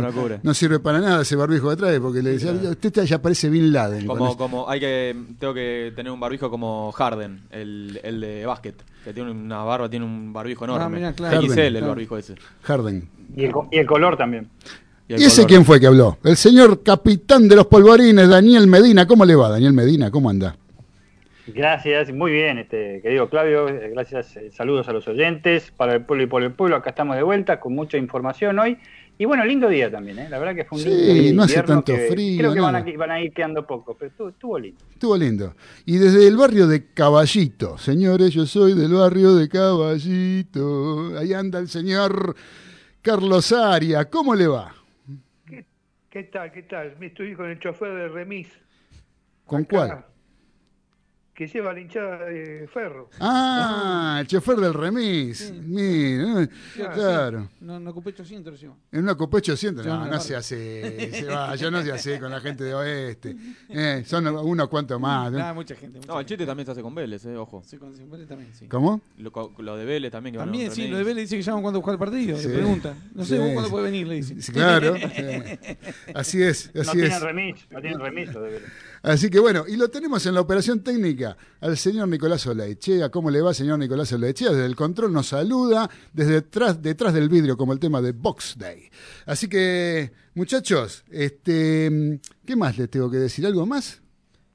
no, sirve para nada ese barbijo de atrás porque le decía, usted ya parece Bin Laden. Como, como hay que, tengo que tener un barbijo como Harden, el, el de básquet, que tiene una barba, tiene un barbijo ah, enorme. Ah, XL el barbijo ese. Harden. Y el, y el color también. ¿Y, ese quién fue que habló? El señor capitán de los polvorines, Daniel Medina. ¿Cómo le va, Daniel Medina? ¿Cómo anda? Gracias, muy bien, este querido Claudio. Gracias, eh, saludos a los oyentes. Para el pueblo y por el pueblo, acá estamos de vuelta con mucha información hoy. Y bueno, lindo día también, ¿eh? la verdad que fue un lindo Sí, no hace tanto frío. Creo que van a, ir quedando poco, pero estuvo, lindo. Estuvo lindo. Y desde el barrio de Caballito, señores, yo soy del barrio de Caballito. Ahí anda el señor Carlos Aria. ¿Cómo le va? ¿Qué tal? ¿Qué tal? Me estoy con el chofer de remis. ¿Con cuál? Que lleva la hinchada de ferro. Ah, el chofer del remis. Mira, claro. No, una copa 800 encima. En una copa 800, no, no se hace, se va, yo no se hace con la gente de oeste. Eh, son unos cuantos más. ¿no? mucha gente. no, el chiste también se hace con Vélez, eh, ojo. Sí, con Vélez también, sí. ¿Cómo? Lo, de Vélez también. Que también, sí, lo de Vélez dice que llaman cuando juega el partido, le preguntan. No sé cuándo puede venir, le dicen. claro. así es, así no es. Tienen remis, no tienen remis lo de Vélez. Así que bueno, y lo tenemos en la operación técnica al señor Nicolás Olaechea. ¿Cómo le va, señor Nicolás Olaechea? Desde el control nos saluda, desde detrás, detrás del vidrio, como el tema de Box Day. Así que, muchachos, este, ¿qué más les tengo que decir? ¿Algo más?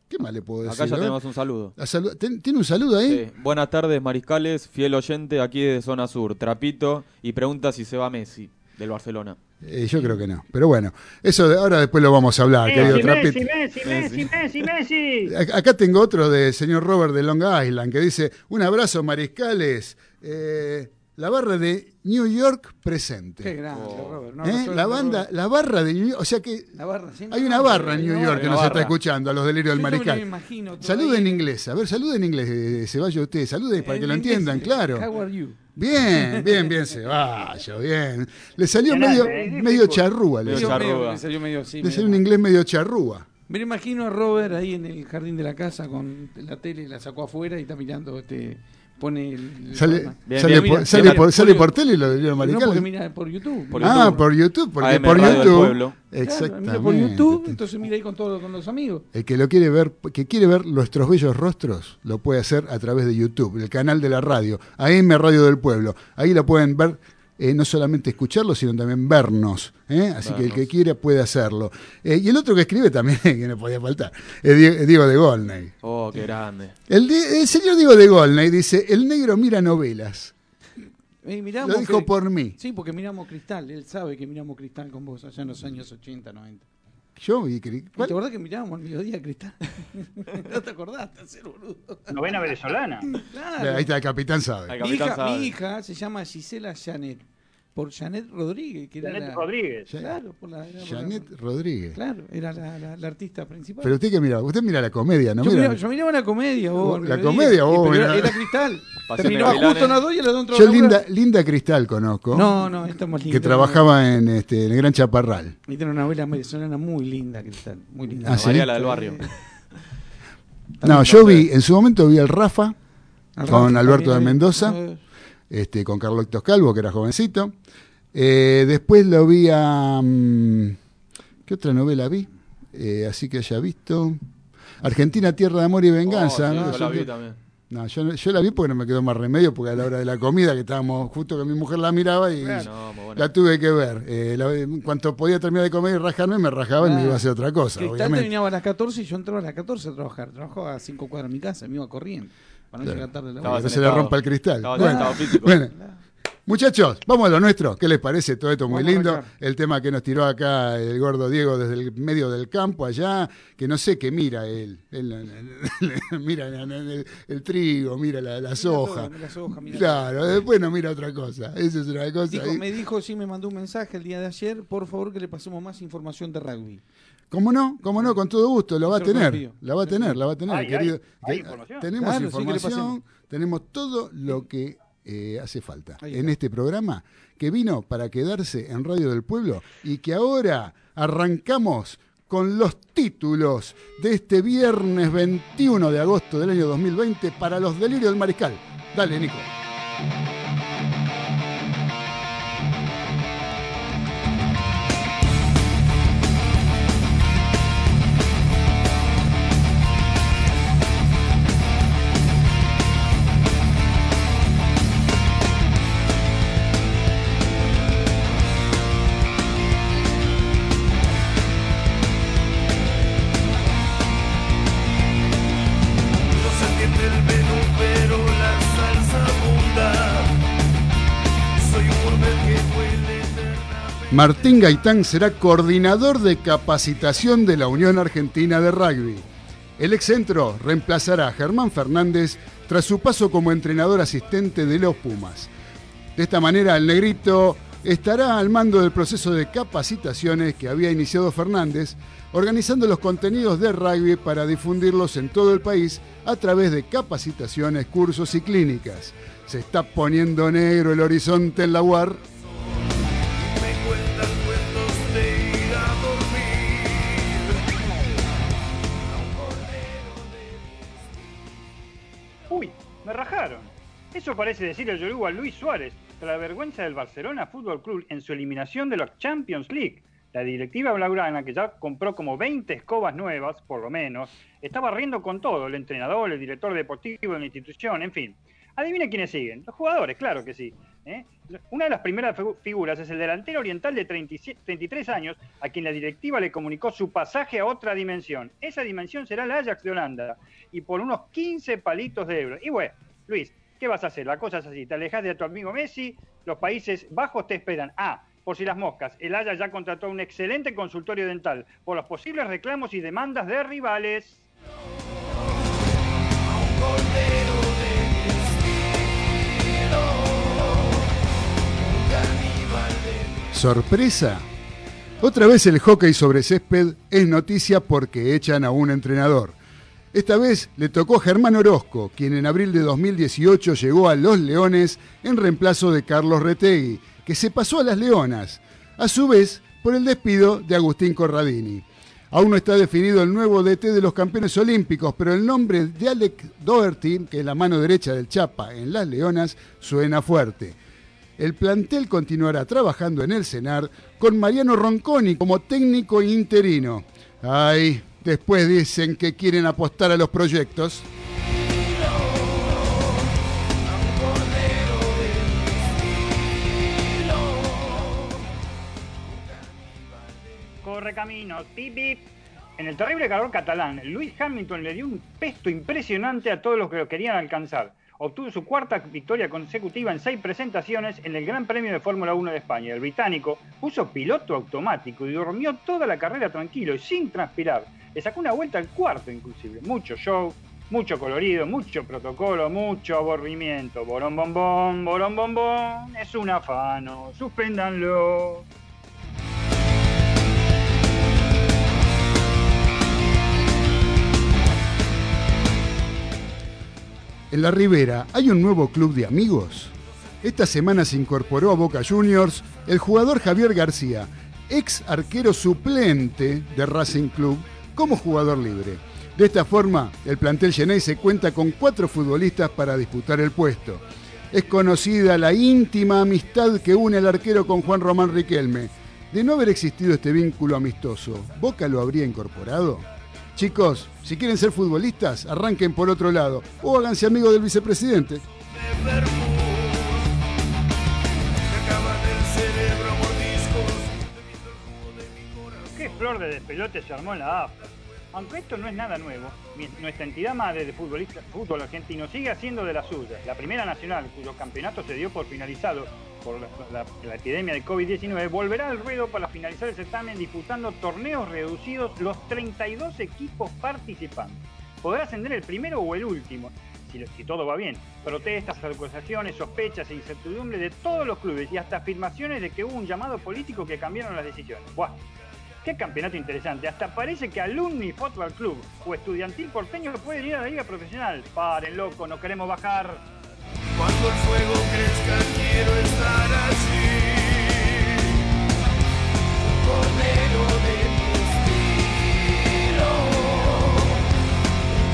¿Qué más le puedo decir? Acá ya tenemos un saludo. ¿Tiene un saludo ahí? Sí. Buenas tardes, Mariscales, fiel oyente aquí de Zona Sur, Trapito, y pregunta si se va Messi del Barcelona. Eh, yo creo que no. Pero bueno, eso ahora después lo vamos a hablar, querido Messi, Messi, Messi, Messi, Messi, Acá tengo otro del señor Robert de Long Island que dice: Un abrazo, mariscales. Eh, la barra de New York presente. Qué grande, Robert. ¿Eh? la banda, la barra de New York, o sea que hay una barra en New York que nos está escuchando a los delirios del mariscal. Salude en inglés, a ver, salude en inglés, se vaya usted, salude para que lo entiendan, claro. How are you? Bien, bien, bien, Ceballos, bien. Le salió medio, medio charrúa. Le, salió medio, sí, le salió un inglés medio charrúa. Me imagino a Robert ahí en el jardín de la casa con la tele, la sacó afuera y está mirando este pone el, sale, sale, por, sale, por, sale por tele lo de No, porque mira por YouTube. ah, por YouTube, porque por YouTube. Exactamente. mira por YouTube, entonces mira ahí con todos con los amigos. El que lo quiere ver, que quiere ver nuestros bellos rostros, lo puede hacer a través de YouTube, el canal de la radio, AM Radio del Pueblo. Ahí lo pueden ver eh, no solamente escucharlo, sino también vernos. ¿Eh? Así que el que quiera puede hacerlo. Eh, y el otro que escribe también, que no podía faltar, es Diego, de Golney. Oh, qué grande. El, señor Diego de Golney dice, el negro mira novelas. Lo dijo por mí. Sí, porque miramos Cristal. Él sabe que miramos Cristal con vos allá en los años 80, 90. Yo vi ¿Te acordás que mirábamos al mediodía Cristal? ¿No te acordaste, ser boludo? Novena venezolana. Claro. Ahí está, el capitán sabe. mi, hija, mi hija se llama Gisela Janet por Janet Rodríguez. Que Janet era Rodríguez. Claro, por la, Janet Rodríguez. Claro, era la, la, artista principal. Pero usted que mira, usted mira la comedia, ¿no? Yo, miraba, yo miraba la comedia, vos. La comedia, vos. Era, era, Cristal. Terminó justo en las dos y las dos Yo linda, linda Cristal conozco. No, no, esta más linda. Que trabajaba en, este, en el Gran Chaparral. Y tiene una novela venezolana muy linda, Cristal. Muy linda. Ah, ¿sí? la del barrio. no, yo vi, en su momento vi al Rafa, con Alberto de Mendoza, este, con Carlos Calvo, que era jovencito. Eh, después lo vi a... Mm, ¿Qué otra novela vi? Eh, así que haya visto. Argentina, Tierra de Amor y Venganza. Oh, ¿no? Yo la vi también. No, yo, yo, la vi porque no me quedó más remedio, porque a la hora de la comida, que estábamos justo que mi mujer la miraba y la tuve que ver. Eh, en cuanto podía terminar de comer y rajarme, me rajaba y me iba a hacer otra cosa. Cristal terminaba a las 14 y yo entraba a las 14 a trabajar. Trabajaba a 5 cuadras de mi casa, me iba corriendo. Para no llegar tarde la Que se le rompa el cristal. bueno, bueno. Muchachos, vamos a lo nuestro. ¿Qué les parece? Todo esto muy lindo. El tema que nos tiró acá el gordo Diego desde el medio del campo allá, que no sé qué mira él. mira el, trigo, mira la, soja. claro, después no mira otra cosa. Esa es una cosa. me dijo, sí, me mandó un mensaje el día de ayer, por favor que le pasemos más información de rugby. ¿Cómo no? ¿Cómo no? Con todo gusto, lo va a tener. La va a tener, la va a tener, querido. Tenemos información, tenemos todo lo que eh, hace falta en este programa que vino para quedarse en Radio del Pueblo y que ahora arrancamos con los títulos de este viernes 21 de agosto del año 2020 para los delirios del mariscal. Dale, Nico. Martín Gaitán será coordinador de capacitación de la Unión Argentina de Rugby. El excentro reemplazará a Germán Fernández tras su paso como entrenador asistente de los Pumas. De esta manera, el negrito estará al mando del proceso de capacitaciones que había iniciado Fernández, organizando los contenidos de rugby para difundirlos en todo el país a través de capacitaciones, cursos y clínicas. Se está poniendo negro el horizonte en la UAR rajaron. Eso parece decir el Yoruba Luis Suárez, tras la vergüenza del Barcelona Fútbol Club en su eliminación de la Champions League. La directiva blaugrana, que ya compró como 20 escobas nuevas, por lo menos, estaba riendo con todo, el entrenador, el director deportivo de la institución, en fin. Adivine quiénes siguen. Los jugadores, claro que sí. ¿Eh? Una de las primeras figuras es el delantero oriental de 33 años, a quien la directiva le comunicó su pasaje a otra dimensión. Esa dimensión será el Ajax de Holanda, y por unos 15 palitos de euros. Y bueno, Luis, ¿qué vas a hacer? La cosa es así, te alejas de tu amigo Messi, los Países Bajos te esperan. Ah, por si las moscas, el Haya ya contrató un excelente consultorio dental por los posibles reclamos y demandas de rivales. ¿Sorpresa? Otra vez el hockey sobre césped es noticia porque echan a un entrenador. Esta vez le tocó a Germán Orozco, quien en abril de 2018 llegó a Los Leones en reemplazo de Carlos Retegui, que se pasó a las Leonas, a su vez por el despido de Agustín Corradini. Aún no está definido el nuevo DT de los campeones olímpicos, pero el nombre de Alec Doherty, que es la mano derecha del Chapa en Las Leonas, suena fuerte. El plantel continuará trabajando en el CENAR con Mariano Ronconi como técnico interino. Ay, Después dicen que quieren apostar a los proyectos. Corre caminos, pip, pip. En el terrible calor catalán, Luis Hamilton le dio un pesto impresionante a todos los que lo querían alcanzar obtuvo su cuarta victoria consecutiva en seis presentaciones en el Gran Premio de Fórmula 1 de España. El británico puso piloto automático y durmió toda la carrera tranquilo y sin transpirar. Le sacó una vuelta al cuarto inclusive. Mucho show, mucho colorido, mucho protocolo, mucho aburrimiento. Borón bombón, borón bombón, es un afano, suspéndanlo. En la Ribera hay un nuevo club de amigos. Esta semana se incorporó a Boca Juniors el jugador Javier García, ex arquero suplente de Racing Club, como jugador libre. De esta forma, el plantel se cuenta con cuatro futbolistas para disputar el puesto. Es conocida la íntima amistad que une al arquero con Juan Román Riquelme. De no haber existido este vínculo amistoso, ¿Boca lo habría incorporado? Chicos, si quieren ser futbolistas, arranquen por otro lado o háganse amigos del vicepresidente. ¿Qué flor de despelote se armó en la AFA? Aunque esto no es nada nuevo, nuestra entidad madre de fútbol argentino sigue haciendo de la suya. La primera nacional, cuyo campeonato se dio por finalizado por la, epidemia de COVID-19, volverá al ruedo para finalizar el certamen disputando torneos reducidos los 32 equipos participantes. Podrá ascender el primero o el último, si, si todo va bien. Protestas, acusaciones, sospechas e incertidumbre de todos los clubes y hasta afirmaciones de que hubo un llamado político que cambiaron las decisiones. ¡Buah! Qué campeonato interesante. Hasta parece que Alumni Football Club o Estudiantil Porteño pueden ir a la liga profesional. Paren, loco, no queremos bajar. Cuando el fuego crezca, quiero estar así. Cordero de mi estilo.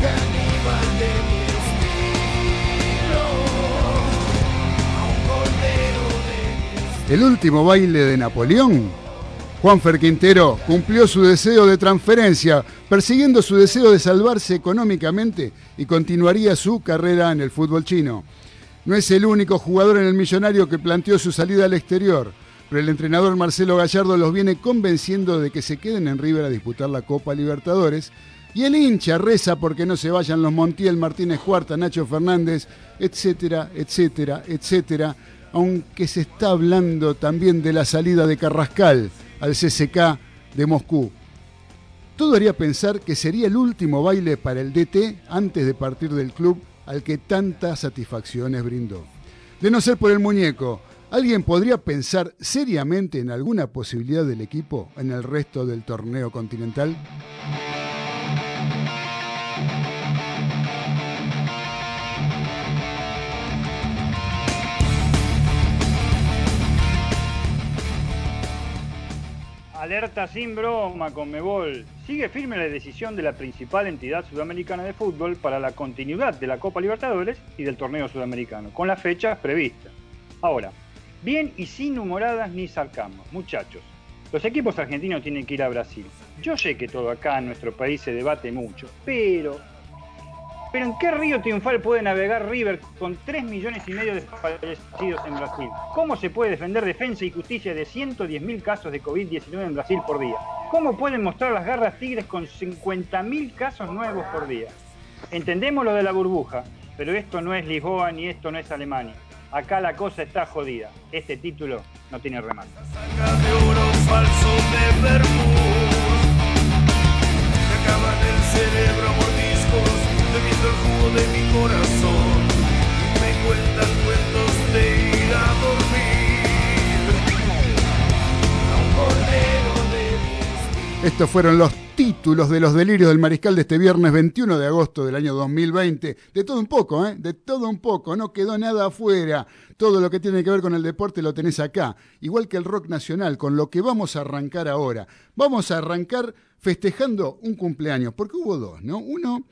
Caníbal de mi estilo. Un cordero de mi El último baile de Napoleón Juanfer Quintero cumplió su deseo de transferencia, persiguiendo su deseo de salvarse económicamente y continuaría su carrera en el fútbol chino. No es el único jugador en el millonario que planteó su salida al exterior, pero el entrenador Marcelo Gallardo los viene convenciendo de que se queden en River a disputar la Copa Libertadores y el hincha reza porque no se vayan los Montiel, Martínez Cuarta, Nacho Fernández, etcétera, etcétera, etcétera aunque se está hablando también de la salida de Carrascal al CCK de Moscú. Todo haría pensar que sería el último baile para el DT antes de partir del club al que tantas satisfacciones brindó. De no ser por el muñeco, ¿alguien podría pensar seriamente en alguna posibilidad del equipo en el resto del torneo continental? Alerta sin broma, con Mebol. Sigue firme la decisión de la principal entidad sudamericana de fútbol para la continuidad de la Copa Libertadores y del torneo sudamericano, con las fechas previstas. Ahora, bien y sin humoradas ni sarcasmos, muchachos. Los equipos argentinos tienen que ir a Brasil. Yo sé que todo acá en nuestro país se debate mucho, pero pero ¿en qué río triunfal puede navegar River con 3 millones y medio de fallecidos en Brasil? ¿Cómo se puede defender defensa y justicia de 110.000 casos de COVID-19 en Brasil por día? ¿Cómo pueden mostrar las garras tigres con 50.000 casos nuevos por día? Entendemos lo de la burbuja, pero esto no es Lisboa ni esto no es Alemania. Acá la cosa está jodida. Este título no tiene remate Me de. Estos fueron los títulos de los delirios del mariscal de este viernes 21 de agosto del año 2020. De todo un poco, ¿eh? De todo un poco. No quedó nada afuera. Todo lo que tiene que ver con el deporte lo tenés acá. Igual que el rock nacional, con lo que vamos a arrancar ahora. Vamos a arrancar festejando un cumpleaños, porque hubo dos, ¿no? Uno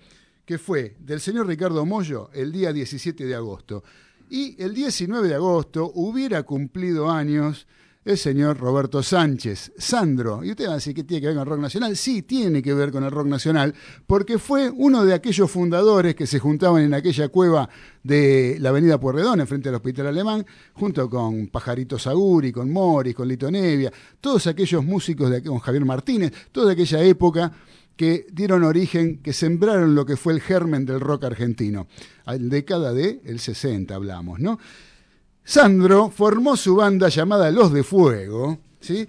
que fue del señor Ricardo Mollo el día 17 de agosto. Y el 19 de agosto hubiera cumplido años el señor Roberto Sánchez, Sandro. Y usted va a decir que tiene que ver con el rock nacional. Sí, tiene que ver con el rock nacional, porque fue uno de aquellos fundadores que se juntaban en aquella cueva de la avenida Puerredón, enfrente al Hospital Alemán, junto con Pajarito Saguri, con Morris, con Lito Nevia, todos aquellos músicos de con Javier Martínez, toda aquella época que dieron origen, que sembraron lo que fue el germen del rock argentino. La década de el 60 hablamos, ¿no? Sandro formó su banda llamada Los de Fuego, ¿sí?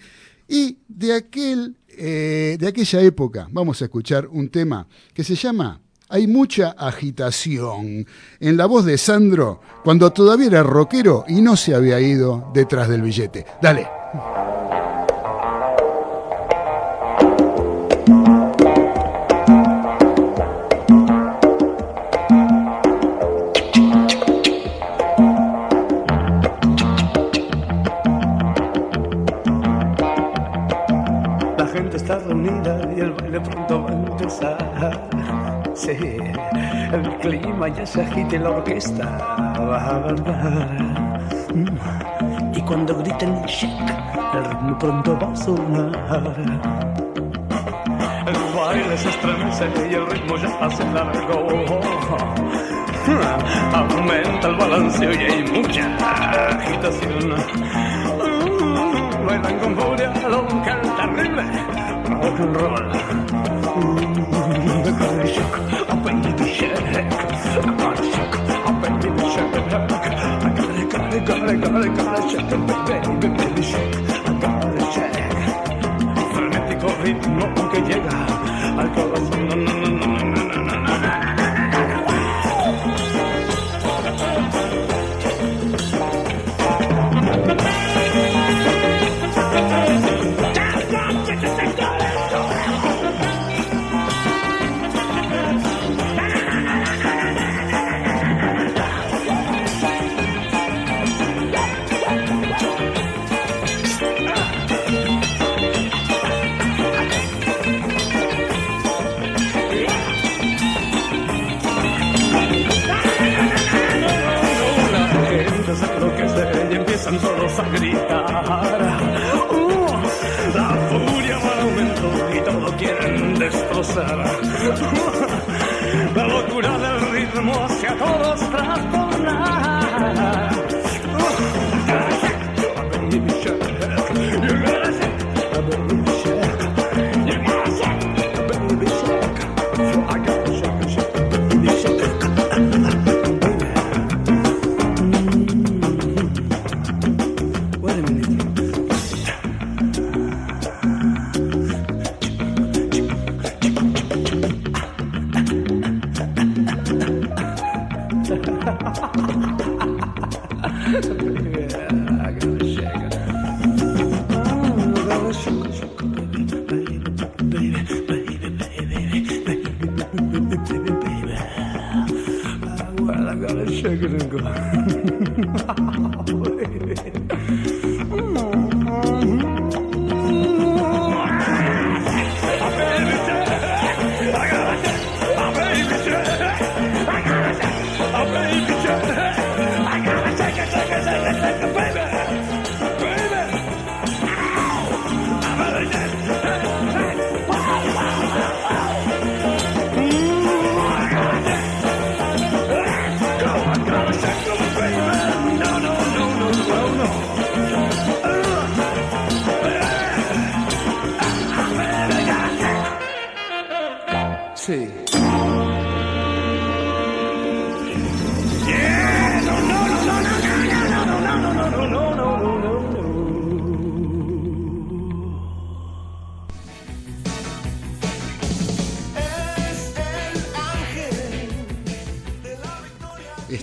Y de, aquel, eh, de aquella época vamos a escuchar un tema que se llama Hay mucha agitación en la voz de Sandro cuando todavía era rockero y no se había ido detrás del billete. Dale. El clima ya se agite, la orquesta va a ganar. Y cuando griten shake, el ritmo pronto va a sonar. El baile se estremece y el ritmo ya se largo. Aumenta el balanceo y hay mucha agitación. Bailan con furia lo terrible rock and roll. Ooh, I can't shock, I can't be shook. I can't shock, I can't be shook. I gotta, gotta, gotta, gotta, gotta shock, baby, baby, shake. A gritar. Uh, la furia va aumento y todo quieren destrozar. la locura del ritmo hacia todos trastornar. Nana Sugar.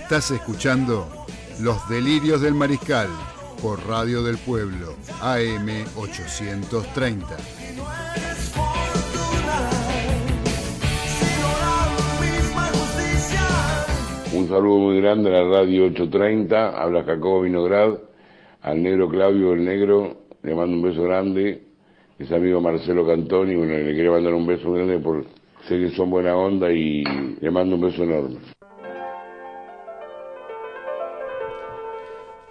Estás escuchando Los Delirios del Mariscal por Radio del Pueblo, AM 830. Un saludo muy grande a la Radio 830, habla Jacobo Vinograd, al negro Claudio el Negro, le mando un beso grande, es amigo Marcelo Cantoni, bueno, le quiero mandar un beso grande por sé que son buena onda y le mando un beso enorme.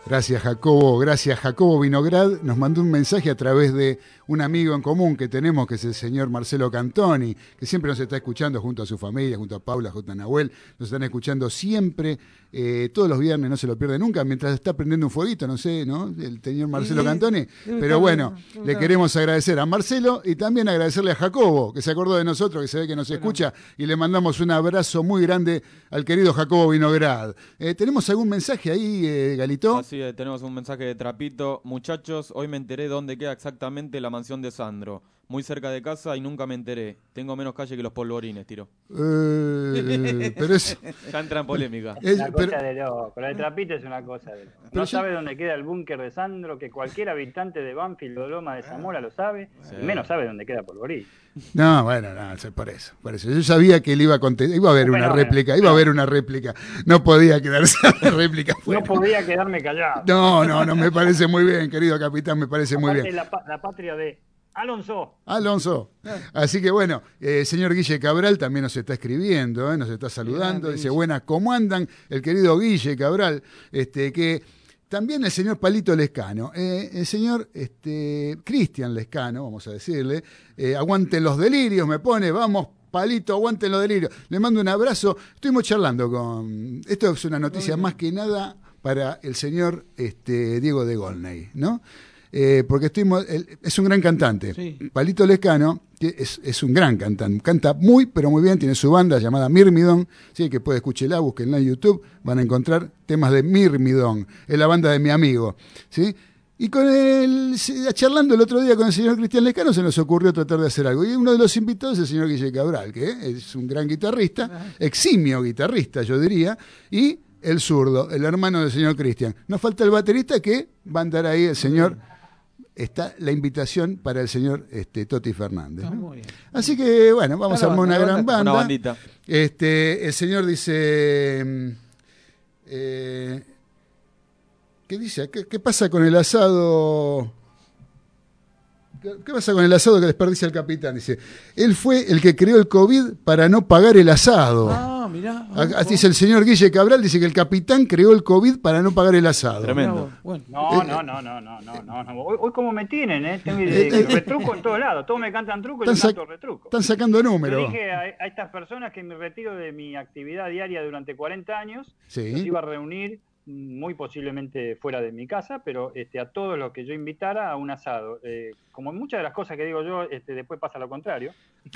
Gracias Jacobo, gracias Jacobo Vinograd. Nos mandó un mensaje a través de un amigo en común que tenemos, que es el señor Marcelo Cantoni, que siempre nos está escuchando junto a su familia, junto a Paula, junto a Nahuel. Nos están escuchando siempre, eh, todos los viernes, no se lo pierde nunca, mientras está prendiendo un fueguito, no sé, ¿no? El señor Marcelo Cantoni. Pero bueno, le queremos agradecer a Marcelo y también agradecerle a Jacobo, que se acordó de nosotros, que se ve que nos escucha, y le mandamos un abrazo muy grande al querido Jacobo Vinograd. Eh, ¿Tenemos algún mensaje ahí, eh, Galito? Así es, tenemos un mensaje de Trapito. Muchachos, hoy me enteré dónde queda exactamente la mansión de Sandro. Muy cerca de casa y nunca me enteré. Tengo menos calle que los polvorines, tiro. Eh, pero es... Ya entra en polémica. Es una cosa de loco. Lo de Trapito es una cosa de loco. No sabe dónde queda el búnker de Sandro, que cualquier habitante de Banfield o Loma de Zamora lo sabe. Y menos sabe dónde queda Polvorín. No, bueno, no, por eso, por eso. Yo sabía que él iba a contestar, iba a haber una réplica, iba a haber una réplica. No podía quedarse la réplica. No podía quedarme callado. No, no, no, me parece muy bien, querido capitán, me parece muy bien. La, la patria de Alonso. Alonso. Así que bueno, eh, señor Guille Cabral también nos está escribiendo, eh, nos está saludando. Dice, buenas, ¿cómo andan? El querido Guille Cabral, este, que también el señor Palito Lescano, eh, el señor este, Cristian Lescano, vamos a decirle, eh, aguanten los delirios, me pone, vamos, Palito, aguanten los delirios. Le mando un abrazo. Estuvimos charlando con. Esto es una noticia más que nada para el señor este, Diego de Golney, ¿no? Eh, porque estuvimos, es un gran cantante. Palito Lescano es, es, un gran cantante, canta muy, pero muy bien, tiene su banda llamada Mirmidón, ¿sí? que puede escucharla, busquenla en YouTube, van a encontrar temas de Mirmidón, es la banda de mi amigo. ¿sí? Y con el, charlando el otro día con el señor Cristian Lescano se nos ocurrió tratar de hacer algo. Y uno de los invitados es el señor Guille Cabral, que es un gran guitarrista, eximio guitarrista, yo diría, y el zurdo, el hermano del señor Cristian. Nos falta el baterista que va a andar ahí el señor está la invitación para el señor este, Toti Fernández. Así que, bueno, vamos a armar una gran banda. Este, el señor dice... Mm, eh, ¿Qué dice? ¿Qué, pasa con el asado? ¿Qué pasa con el asado que desperdicia el capitán? Dice, él fue el que creó el COVID para no pagar el asado. Ah, mirá. Así dice el señor Guille Cabral, dice que el capitán creó el COVID para no pagar el asado. Tremendo. No, no, no, no, no, no, no. Hoy, hoy como me tienen, ¿eh? Tengo eh, retruco en todos lados. Todos me cantan truco y yo canto retruco. Están sacando números. Yo dije a, estas personas que me retiro de mi actividad diaria durante 40 años, sí. los iba a reunir muy posiblemente fuera de mi casa, pero este, a todos los que yo invitara a un asado. Eh, como muchas de las cosas que digo yo, este, después pasa lo contrario.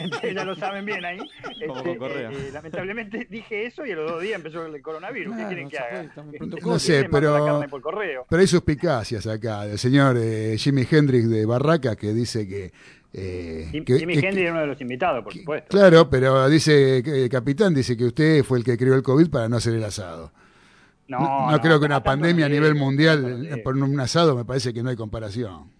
Este, ya lo saben bien ahí. Este, eh, eh, lamentablemente dije eso y a los dos días empezó el coronavirus. ¿Qué quieren que haga? No sé, pero, pero hay suspicacias acá. El señor Jimi Hendrix de Barraca que dice que Jimi Hendrix era uno de los invitados, por supuesto. Claro, pero dice, el capitán dice que usted fue el que creó el COVID para no hacer el asado. No, creo que una pandemia a nivel mundial por un asado me parece que no hay comparación.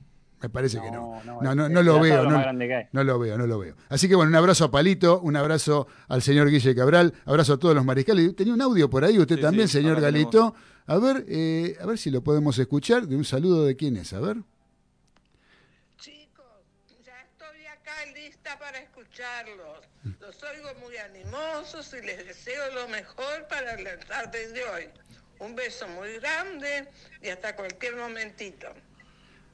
Me parece que no. No, no, no, lo veo. No, no, lo veo, no lo veo. Así que bueno, un abrazo a Palito, un abrazo al señor Guille Cabral, abrazo a todos los mariscales. Tenía un audio por ahí, usted también, señor Galito. A ver, eh, a ver si lo podemos escuchar. De un saludo de quién es, a ver. Chicos, ya estoy acá lista para escucharlos. Los oigo muy animosos y les deseo lo mejor para la tarde de hoy. Un beso muy grande y hasta cualquier momentito.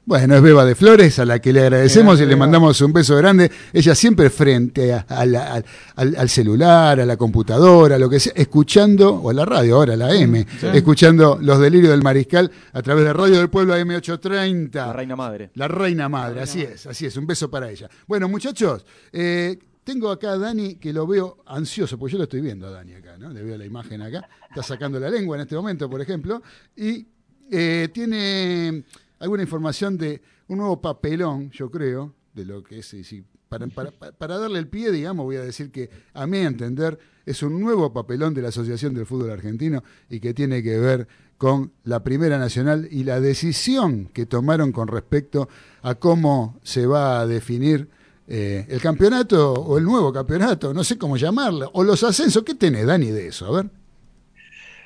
Bueno, es Beba de Flores, a la que le agradecemos y le mandamos un beso grande. Ella siempre frente al, celular, a la computadora, lo que sea, escuchando, o a la radio ahora, la M, escuchando los delirios del mariscal a través de Radio del Pueblo AM830. La Reina Madre. La Reina Madre, así es, así es. Un beso para ella. Bueno, muchachos, eh, tengo acá a Dani que lo veo ansioso, porque yo lo estoy viendo a Dani acá, ¿no? Le veo la imagen acá. Está sacando la lengua en este momento, por ejemplo. Y eh, tiene alguna información de un nuevo papelón, yo creo, de lo que es, para, para, darle el pie, digamos, voy a decir que a mi entender es un nuevo papelón de la Asociación del Fútbol Argentino y que tiene que ver con la Primera Nacional y la decisión que tomaron con respecto a cómo se va a definir eh, el campeonato o el nuevo campeonato, no sé cómo llamarlo, o los ascensos. ¿Qué tenés, Dani, de eso? A ver.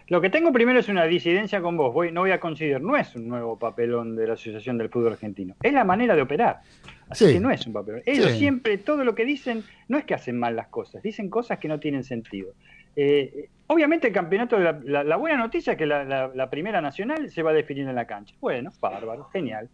Lo que tengo primero es una disidencia con vos. Voy, no voy a considerar, no es un nuevo papelón de la Asociación del Fútbol Argentino. Es la manera de operar. Así que no es un papelón. Ellos siempre, todo lo que dicen, no es que hacen mal las cosas, dicen cosas que no tienen sentido. Eh, obviamente el campeonato, la, buena noticia es que la, primera nacional se va a definir en la cancha. Bueno, bárbaro, genial.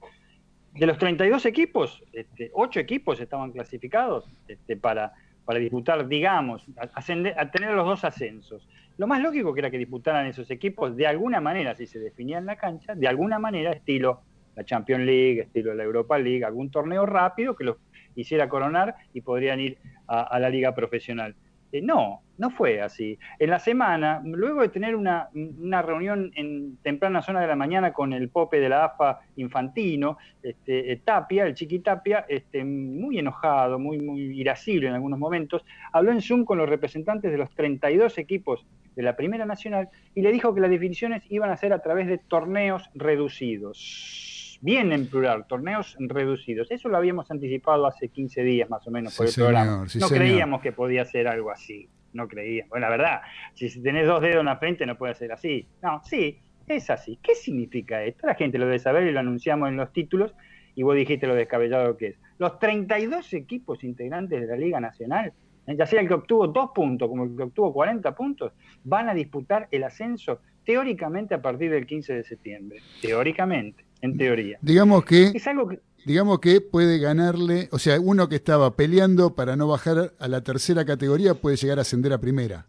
De los 32 equipos, este, 8 equipos estaban clasificados este, para, para disputar, digamos, ascender, tener los dos ascensos. Lo más lógico que era que disputaran esos equipos de alguna manera, si se definía en la cancha, de alguna manera, estilo la Champions League, estilo la Europa League, algún torneo rápido que los hiciera coronar y podrían ir a la liga profesional. Eh, no, no fue así. En la semana, luego de tener una, reunión en temprana zona de la mañana con el pope de la AFA infantino, este, eh, Tapia, el chiqui Tapia, este, muy enojado, muy, muy irascible en algunos momentos, habló en Zoom con los representantes de los 32 equipos de la Primera Nacional y le dijo que las definiciones iban a ser a través de torneos reducidos bien en plural, torneos reducidos. Eso lo habíamos anticipado hace 15 días más o menos por el programa. no creíamos que podía ser algo así, no creíamos. Bueno, la verdad, si tenés dos dedos en la frente no puede ser así. No, sí, es así. ¿Qué significa esto? La gente lo debe saber y lo anunciamos en los títulos y vos dijiste lo descabellado que es. Los 32 equipos integrantes de la Liga Nacional, ya sea el que obtuvo dos puntos como el que obtuvo 40 puntos, van a disputar el ascenso teóricamente a partir del 15 de septiembre. Teóricamente en teoría. Digamos que, digamos que puede ganarle, o sea, uno que estaba peleando para no bajar a la tercera categoría puede llegar a ascender a primera.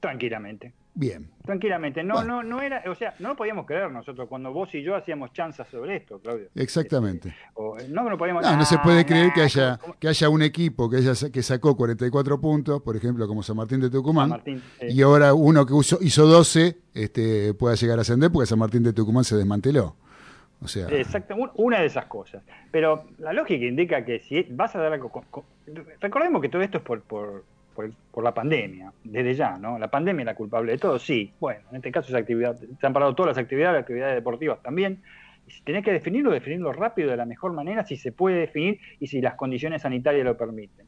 Tranquilamente. Bien. Tranquilamente. No, no, no era, o sea, no lo podíamos creer nosotros cuando vos y yo hacíamos chanzas sobre esto, Claudio. Exactamente. Este, no, no, podíamos, no, no se puede creer que haya, que haya un equipo que, haya, que sacó 44 puntos, por ejemplo, como San Martín de Tucumán, y ahora uno que hizo 12 este, pueda llegar a ascender porque San Martín de Tucumán se desmanteló. Exacto, una de esas cosas. Pero la lógica indica que si vas a dar algo... Recordemos que todo esto es por, por, por, la pandemia, desde ya, ¿no? La pandemia es la culpable de todo, sí. Bueno, en este caso es actividad, se han parado todas las actividades, las actividades deportivas también. Y si tenés que definirlo, definirlo rápido, de la mejor manera, si se puede definir y si las condiciones sanitarias lo permiten.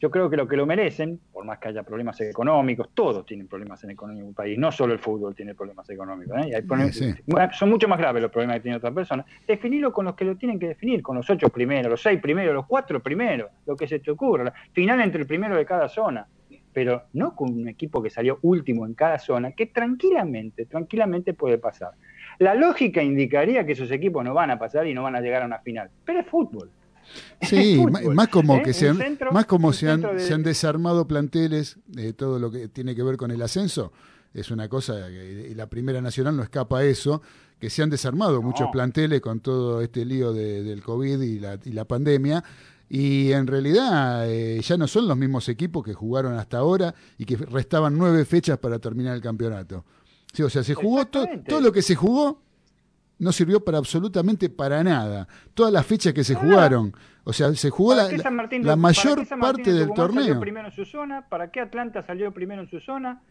Yo creo que lo que lo merecen, por más que haya problemas económicos, todos tienen problemas en economía en un país, no solo el fútbol tiene problemas económicos, ¿eh? son mucho más graves los problemas que tiene otras personas. Definirlo con los que lo tienen que definir, con los ocho primeros, los seis primeros, los cuatro primeros, lo que se te ocurra, final entre el primero de cada zona, pero no con un equipo que salió último en cada zona, que tranquilamente, tranquilamente puede pasar. La lógica indicaría que esos equipos no van a pasar y no van a llegar a una final, pero es fútbol. Sí, más como ¿eh? que se han, más como se han, se han desarmado planteles, de todo lo que tiene que ver con el ascenso, es una cosa, y la Primera Nacional no escapa a eso, que se han desarmado muchos planteles con todo este lío del COVID y la, y la pandemia, y en realidad eh, ya no son los mismos equipos que jugaron hasta ahora y que restaban nueve fechas para terminar el campeonato. Sí, o sea, se jugó todo lo que se jugó no sirvió para absolutamente para nada. Todas las fechas que se jugaron, o sea, se jugó la, la, mayor parte del torneo. primero en su zona? ¿Para qué Atlanta salió primero en su zona?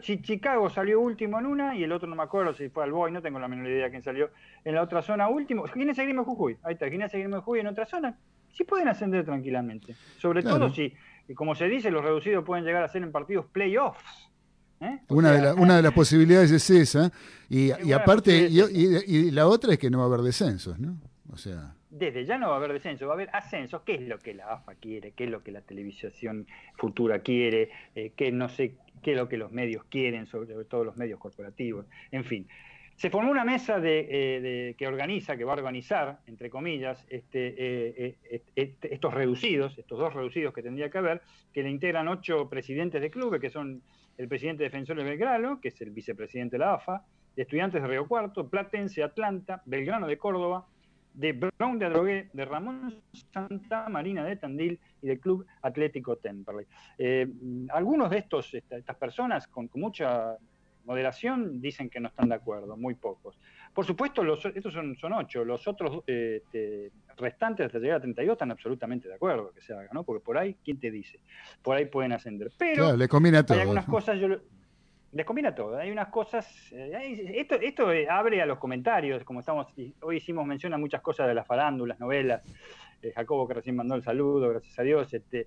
si, Chicago salió último en una y el otro no me acuerdo si fue al Boy, no tengo la menor idea quién salió en la otra zona último. Gimnasia Grima Jujuy, ahí está, Gimnasia Grima Jujuy en otra zona, sí pueden ascender tranquilamente. Sobre todo si, como se dice, los reducidos pueden llegar a ser en partidos playoffs. ¿Eh? Una, de una de las posibilidades es esa, y, aparte, y, la otra es que no va a haber descensos, ¿no? O sea desde ya no va a haber descenso, va a haber ascenso, ¿Qué es lo que la AFA quiere? ¿Qué es lo que la televisión futura quiere? Eh, ¿Qué no sé qué es lo que los medios quieren, sobre todo los medios corporativos? En fin. Se formó una mesa eh, de, que organiza, que va a organizar, entre comillas, este, eh, estos reducidos, estos dos reducidos que tendría que haber, que le integran ocho presidentes de clubes, que son el presidente de Defensores Belgrano, que es el vicepresidente de la AFA, de Estudiantes de Río Cuarto, Platense, Atlanta, Belgrano de Córdoba, de Brown de Adrogué, de Ramón Santa Marina de Tandil y del Club Atlético Temperley. Eh, algunos de estos, estas personas con, mucha moderación dicen que no están de acuerdo, muy pocos. Por supuesto, los, estos son, son ocho, los otros eh, restantes hasta llegar a 32 están absolutamente de acuerdo que se haga, ¿no? Porque por ahí, ¿quién te dice? Por ahí pueden ascender. Pero le combina todo. hay algunas cosas, yo, les combina todo. Hay unas cosas. Eh, esto, esto eh, abre a los comentarios, como estamos. Hoy hicimos mención a muchas cosas de las farándulas, novelas. Eh, Jacobo, que recién mandó el saludo, gracias a Dios. Este,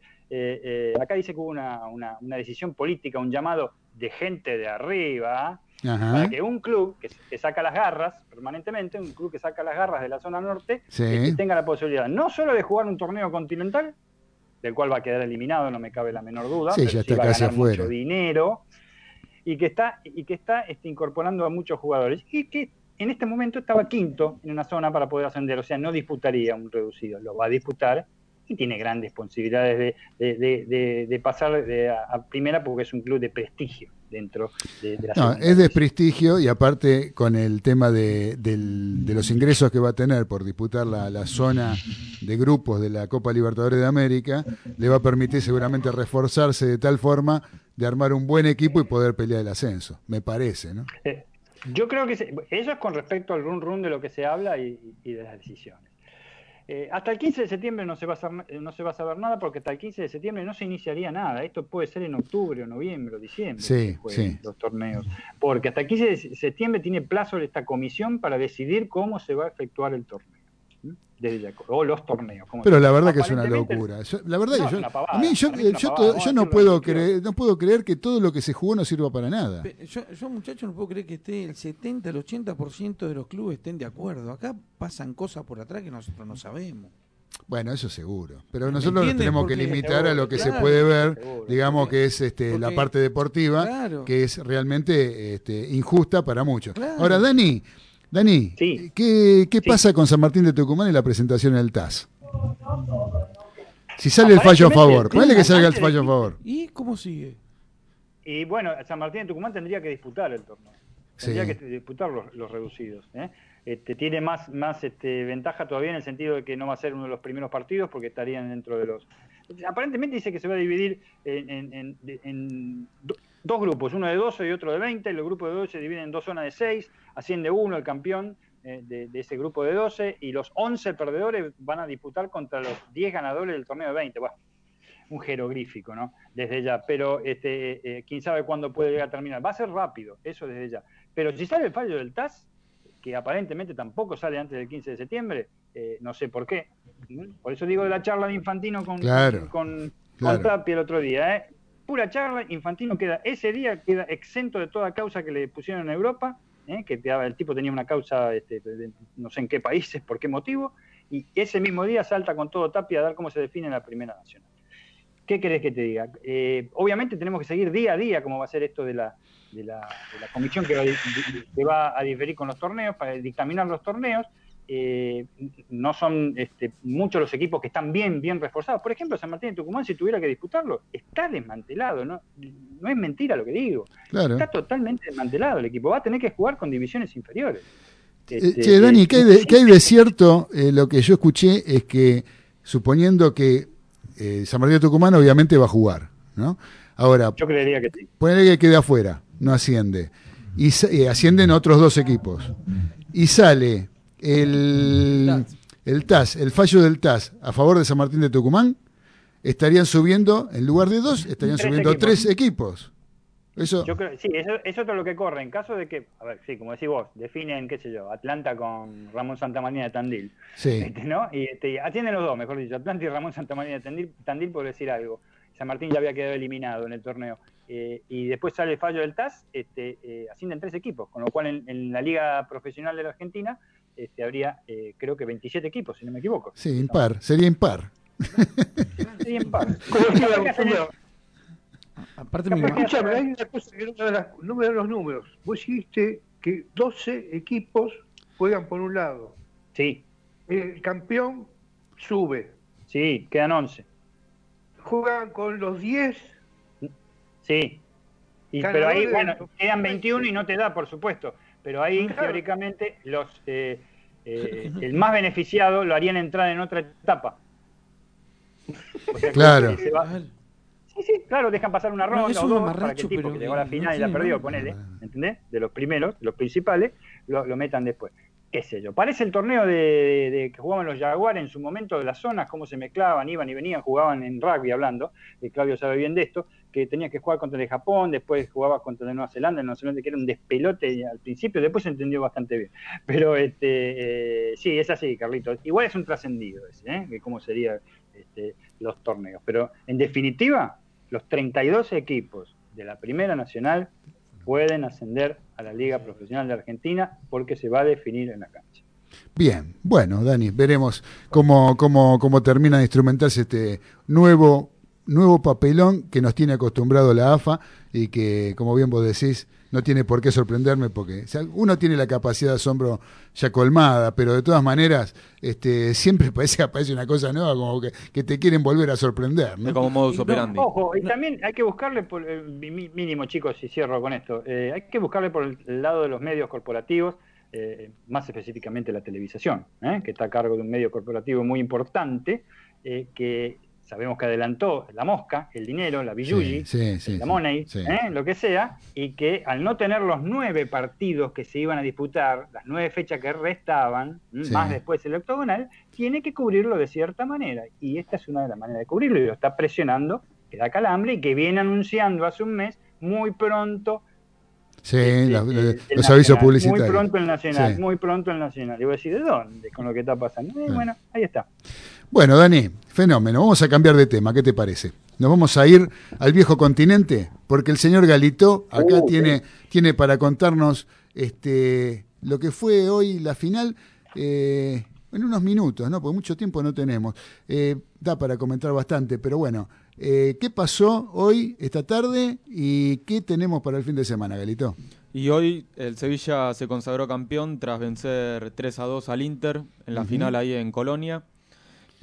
acá dice que hubo una, decisión política, un llamado de gente de arriba, para que un club que, saca las garras permanentemente, un club que saca las garras de la zona norte, tenga la posibilidad no solo de jugar un torneo continental, del cual va a quedar eliminado, no me cabe la menor duda, sí, ya está va a ganar mucho dinero y que está, y que está este, incorporando a muchos jugadores y que en este momento estaba quinto en una zona para poder ascender, o sea, no disputaría un reducido, lo va a disputar y tiene grandes posibilidades de, pasar a, primera porque es un club de prestigio dentro de, la no, Es de prestigio y aparte con el tema de, los ingresos que va a tener por disputar la, la, zona de grupos de la Copa Libertadores de América, le va a permitir seguramente reforzarse de tal forma de armar un buen equipo y poder pelear el ascenso, me parece, ¿no? Eh, yo creo que eso es con respecto al run run de lo que se habla y de las decisiones. Eh, hasta el 15 de septiembre no se, va a eh, no se va a saber nada porque hasta el 15 de septiembre no se iniciaría nada. Esto puede ser en octubre, o noviembre, o diciembre, los torneos. Porque hasta el 15 de septiembre tiene plazo esta comisión para decidir cómo se va a efectuar el torneo o los torneos. Pero la verdad que es una locura. la verdad yo, a mí yo, yo, no puedo creer, no puedo creer que todo lo que se jugó no sirva para nada. Yo, muchachos, no puedo creer que esté el 70, el 80% de los clubes estén de acuerdo. Acá pasan cosas por atrás que nosotros no sabemos. Bueno, eso seguro. Pero nosotros nos tenemos que limitar a lo que se puede ver, digamos que es este, la parte deportiva, que es realmente este, injusta para muchos. Ahora, Dani, Dani, ¿qué, pasa con San Martín de Tucumán y la presentación en el TAS? Si sale el fallo a favor, ponle que salga el fallo a favor. ¿Y cómo sigue? Y bueno, San Martín de Tucumán tendría que disputar el torneo. Tendría que disputar los, reducidos. ¿eh? Este, tiene más, más este, ventaja todavía en el sentido de que no va a ser uno de los primeros partidos porque estarían dentro de los... Aparentemente dice que se va a dividir en, dos grupos, uno de 12 y otro de 20. Los grupos de 12 se dividen en dos zonas de 6, asciende uno el campeón eh, de, ese grupo de 12 y los 11 perdedores van a disputar contra los 10 ganadores del torneo de 20. Bueno, un jeroglífico, ¿no? Desde ya, pero este, eh, quién sabe cuándo puede llegar a terminar. Va a ser rápido, eso desde ya. Pero si sale el fallo del TAS, que aparentemente tampoco sale antes del 15 de septiembre, eh, no sé por qué. Por eso digo de la charla de Infantino con, con, el otro día, ¿eh? pura charla, Infantino queda ese día queda exento de toda causa que le pusieron en Europa, ¿eh? que el tipo tenía una causa, este, no sé en qué países, por qué motivo, y ese mismo día salta con todo Tapia a dar cómo se define la Primera Nacional. ¿Qué querés que te diga? Obviamente tenemos que seguir día a día cómo va a ser esto de la, de la, comisión que que va, a diferir con los torneos, para dictaminar los torneos, eh, no son este, muchos los equipos que están bien, bien reforzados. Por ejemplo, San Martín de Tucumán, si tuviera que disputarlo, está desmantelado, no, no es mentira lo que digo. Está totalmente desmantelado el equipo, va a tener que jugar con divisiones inferiores. Eh, este, che, Dani, eh, ¿qué hay de, cierto? lo que yo escuché es que, suponiendo que San Martín de Tucumán obviamente va a jugar, ¿no? Ahora, yo creería que sí. que quede afuera, no asciende. Y ascienden otros dos equipos. Y sale el, el TAS, el fallo del TAS a favor de San Martín de Tucumán, estarían subiendo, en lugar de dos, estarían subiendo tres equipos. Eso... Yo creo, sí, eso, es otro lo que corre. En caso de que, a ver, sí, como decís vos, definen, qué sé yo, Atlanta con Ramón Santamaría de Tandil. Sí. Este, ¿no? Y este, atienden los dos, mejor dicho, Atlanta y Ramón Santamaría de Tandil, Tandil por decir algo. San Martín ya había quedado eliminado en el torneo. Eh, y después sale el fallo del TAS, este, eh, ascienden tres equipos, con lo cual en, la Liga Profesional de la Argentina este, habría, eh, creo que 27 equipos, si no me equivoco. Sí, impar, sería impar. sería impar. Aparte, me escúchame, hay una cosa que no me, dan los números. Vos dijiste que 12 equipos juegan por un lado. Sí. El campeón sube. Sí, quedan 11. Juegan con los 10 Sí. pero ahí, bueno, quedan 21 y no te da, por supuesto. Pero ahí, teóricamente, los eh, eh, el más beneficiado lo harían entrar en otra etapa. claro. Sí, sí, claro, dejan pasar una ronda o dos para que el tipo que llegó a la final y la perdió, ponele, ¿entendés? De los primeros, los principales, lo, lo metan después qué sé yo, parece el torneo de, que jugaban los Jaguares en su momento de las zonas, cómo se mezclaban, iban y venían, jugaban en rugby hablando, y Claudio sabe bien de esto, que tenía que jugar contra el Japón, después jugaba contra el Nueva Zelanda, el Nueva Zelanda que era un despelote al principio, después se entendió bastante bien. Pero este, eh, sí, es así, Carlito. Igual es un trascendido ese, ¿eh? que cómo serían este, los torneos. Pero en definitiva, los 32 equipos de la Primera Nacional pueden ascender a la Liga Profesional de Argentina porque se va a definir en la cancha. Bien, bueno, Dani, veremos cómo, cómo, cómo termina de instrumentarse este nuevo, nuevo papelón que nos tiene acostumbrado la AFA y que, como bien vos decís, no tiene por qué sorprenderme porque uno tiene la capacidad de asombro ya colmada, pero de todas maneras este, siempre parece aparece una cosa nueva como que, te quieren volver a sorprender. ¿no? como modus operandi. ojo, y también hay que buscarle, por el eh, mínimo chicos, y cierro con esto, eh, hay que buscarle por el lado de los medios corporativos, eh, más específicamente la televisación, que está a cargo de un medio corporativo muy importante, que sabemos que adelantó la mosca, el dinero, la billuji, la money, ¿eh? lo que sea, y que al no tener los nueve partidos que se iban a disputar, las nueve fechas que restaban, más después el octogonal, tiene que cubrirlo de cierta manera. Y esta es una de las maneras de cubrirlo, y lo está presionando, que da calambre, y que viene anunciando hace un mes, muy pronto Sí, los avisos publicitarios. Muy pronto el Nacional, muy pronto el Nacional. Y voy a decir, ¿de dónde? Con lo que está pasando. Eh, bueno, ahí está. Bueno, Dani, fenómeno. Vamos a cambiar de tema. ¿Qué te parece? Nos vamos a ir al viejo continente, porque el señor Galito acá tiene, tiene para contarnos este, lo que fue hoy la final. Eh, en unos minutos, ¿no? Porque mucho tiempo no tenemos. Eh, da para comentar bastante, pero bueno, eh, ¿qué pasó hoy, esta tarde, y qué tenemos para el fin de semana, Galito? Y hoy el Sevilla se consagró campeón tras vencer 3 a 2 al Inter en la final ahí en Colonia.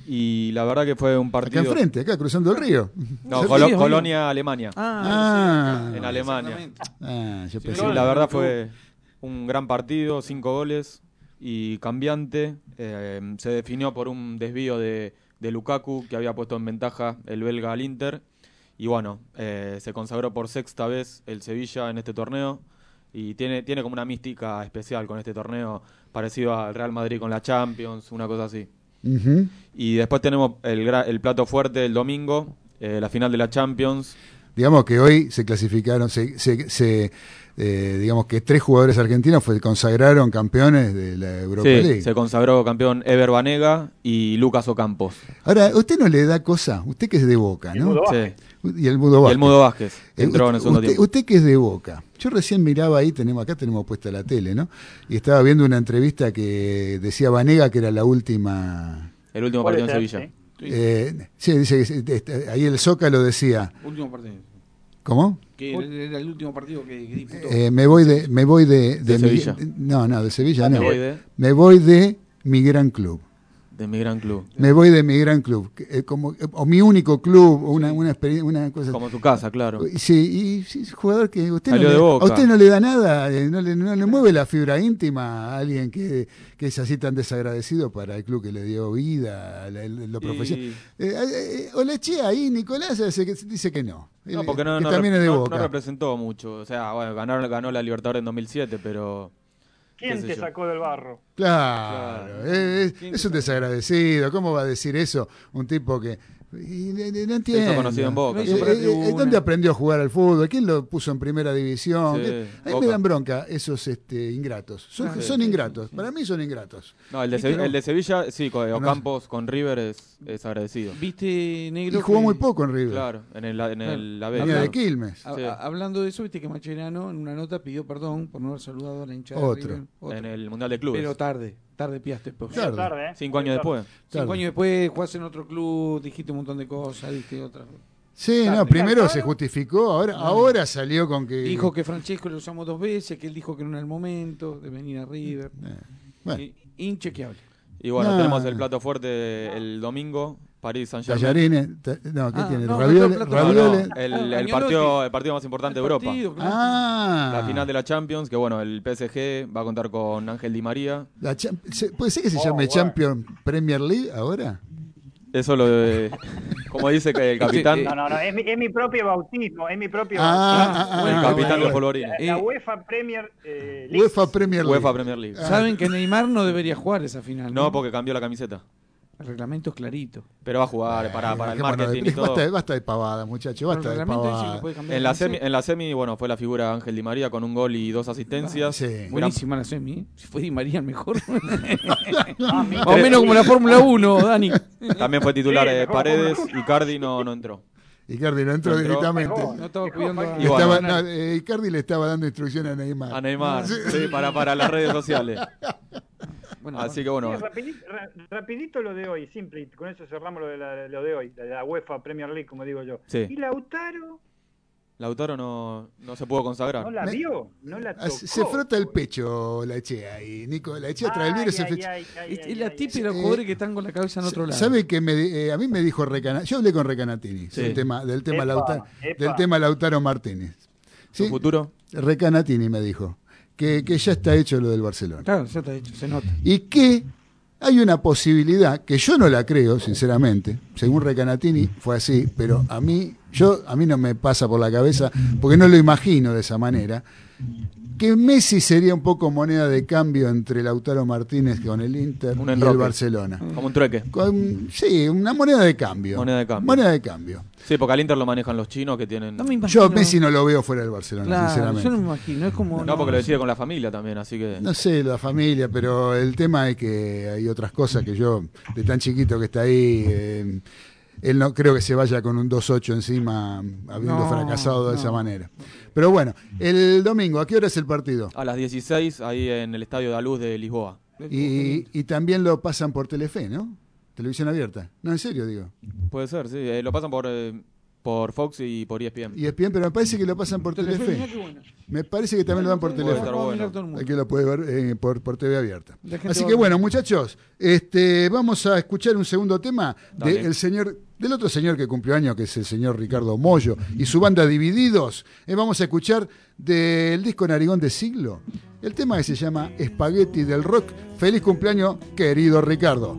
Y la verdad que fue un partido. Acá enfrente, acá cruzando el río. No, Colonia, Alemania. Ah, en Alemania. Ah, la verdad fue un gran partido, cinco goles y cambiante. Eh, se definió por un desvío de, de, Lukaku que había puesto en ventaja el belga al Inter. Y bueno, eh, se consagró por sexta vez el Sevilla en este torneo. Y tiene, tiene como una mística especial con este torneo, parecido al Real Madrid con la Champions, una cosa así. Y después tenemos el, el plato fuerte el domingo, eh, la final de la Champions. Digamos que hoy se clasificaron, se, se, eh, digamos que tres jugadores argentinos fue, consagraron campeones de la Europa sí, Se consagró campeón Ever Banega y Lucas Ocampos. Ahora, usted no le da cosa, usted que es de Boca, ¿no? Sí. Y el Mudo Vázquez. el Mudo Vázquez. Entró en el segundo usted, tiempo. usted que es de Boca. Yo recién miraba ahí, tenemos acá tenemos puesta la tele, ¿no? Y estaba viendo una entrevista que decía Vanega que era la última. El último partido en Sevilla. Eh, sí, dice que este, ahí el Zócalo decía. Último partido. ¿Cómo? Que era el último partido que, disputó. Eh, me voy de, me voy de, de, Sevilla. no, no, de Sevilla no. Me voy de, me voy de mi gran club. De mi gran club. Me voy de mi gran club. Eh, como, eh, o mi único club, una, una experiencia, una cosa. Como tu casa, claro. Sí, y jugador que usted no le, a usted no le da nada, eh, no le, no le mueve la fibra íntima a alguien que, que, es así tan desagradecido para el club que le dio vida, lo profesional. Eh, o le eché ahí, Nicolás dice que no. No, porque no, también es de Boca. no representó mucho. O sea, bueno, ganó, ganó la Libertadores en 2007, pero ¿Quién te sacó del barro? Claro, Es, un desagradecido. ¿Cómo va a decir eso un tipo que Y no entiendo. conocido en Boca. Eh, eh, ¿Dónde aprendió a jugar al fútbol? ¿Quién lo puso en primera división? a mí me dan bronca esos este, ingratos. Son, son ingratos. Para mí son ingratos. No, el de, Sevilla, el de Sevilla sí, con Ocampos con River es, es, agradecido. ¿Viste, Negro? Y jugó muy poco en River. Claro, en el, en el la de Quilmes. hablando de eso, viste que Macherano en una nota pidió perdón por no haber saludado a la hinchada Otro. de River. Otro. En el Mundial de Clubes. Pero tarde. Tarde piaste, pues. Tarde, ¿eh? Cinco años después. Cinco años después, jugaste en otro club, dijiste un montón de cosas, diste otra. Sí, no, primero se justificó, ahora, ahora salió con que. Dijo que Francesco lo usamos dos veces, que él dijo que no era el momento de venir a River. Eh, bueno. Inchequeable. Y bueno, tenemos el plato fuerte el domingo, París Saint Germain. Tallarines, no, ¿qué ah, tiene? No, Raviole, Raviole. el, el, partido, el partido más importante de Europa. Ah. La final de la Champions, que bueno, el PSG va a contar con Ángel Di María. ¿Puede ser que se oh, llame Champions Premier League ahora? Eso lo de, como dice que el capitán. No, no, no, es mi, es mi propio bautismo, es mi propio ah, bautismo. el capitán de Polvorines. La, la, UEFA Premier eh, League. UEFA Premier League. UEFA Premier League. Saben que Neymar no debería jugar esa final. No, porque cambió la camiseta. El reglamento es clarito. Pero va a jugar para, para el marketing y todo. Basta, basta de pavada, muchachos. Basta de pavada. En la, semi, en la semi, bueno, fue la figura de Ángel Di María con un gol y dos asistencias. Sí. Buenísima la semi. Si fue Di María el mejor. o menos como la Fórmula 1, Dani. También fue titular de Paredes. y Cardi no, no entró. Icardi no entró, directamente. No estaba cuidando a... estaba, no, eh, Icardi le estaba dando instrucciones a Neymar. A Neymar, sí, para, para las redes sociales. Bueno, Así que bueno. rapidito, lo de hoy, simple, con eso cerramos lo de, la, lo de hoy, de la UEFA Premier League, como digo yo. ¿Y Lautaro? Lautaro no, no se pudo consagrar. ¿No la vio? ¿No la tocó? Se frota el pecho la Echea y Nico, la Echea trae el virus. Es la típica de los jugadores que están con la cabeza en otro lado. ¿Sabe que me, eh, a mí me dijo Recanatini? Yo hablé con Recanatini del tema, del tema, Lautaro, del tema Lautaro Martínez. ¿Su futuro? Recanatini me dijo que, ya está hecho lo del Barcelona. Claro, ya está hecho, se nota. Y que hay una posibilidad, que yo no la creo, sinceramente, según Recanatini fue así, pero a mí, yo, a mí no me pasa por la cabeza, porque no lo imagino de esa manera, que Messi sería un poco moneda de cambio entre Lautaro Martínez con el Inter y el Barcelona. Como un trueque. sí, una moneda de cambio. Moneda de cambio. Moneda de cambio. Sí, porque al Inter lo manejan los chinos que tienen. Yo Messi no lo veo fuera del Barcelona, sinceramente. Yo no me imagino, es como. No, porque lo decide con la familia también, así que. No sé, la familia, pero el tema es que hay otras cosas que yo, de tan chiquito que está ahí. Eh, él no creo que se vaya con un 2-8 encima, habiendo fracasado de esa manera. Pero bueno, el domingo, ¿a qué hora es el partido? A las 16, ahí en el Estadio de la Luz de Lisboa. Y, y también lo pasan por Telefe, ¿no? Televisión abierta. No, en serio, digo. Puede ser, sí. Eh, lo pasan por, eh, por Fox y por ESPN. ESPN, pero me parece que lo pasan por Telefe. Me parece que también lo dan por Telefe. Hay que lo puede ver eh, por, por, TV abierta. Así que bueno, muchachos, este, vamos a escuchar un segundo tema del señor del otro señor que cumplió año, que es el señor Ricardo Mollo, y su banda Divididos. vamos a escuchar del disco Narigón de Siglo, el tema que se llama Espagueti del Rock. Feliz cumpleaños, querido Ricardo.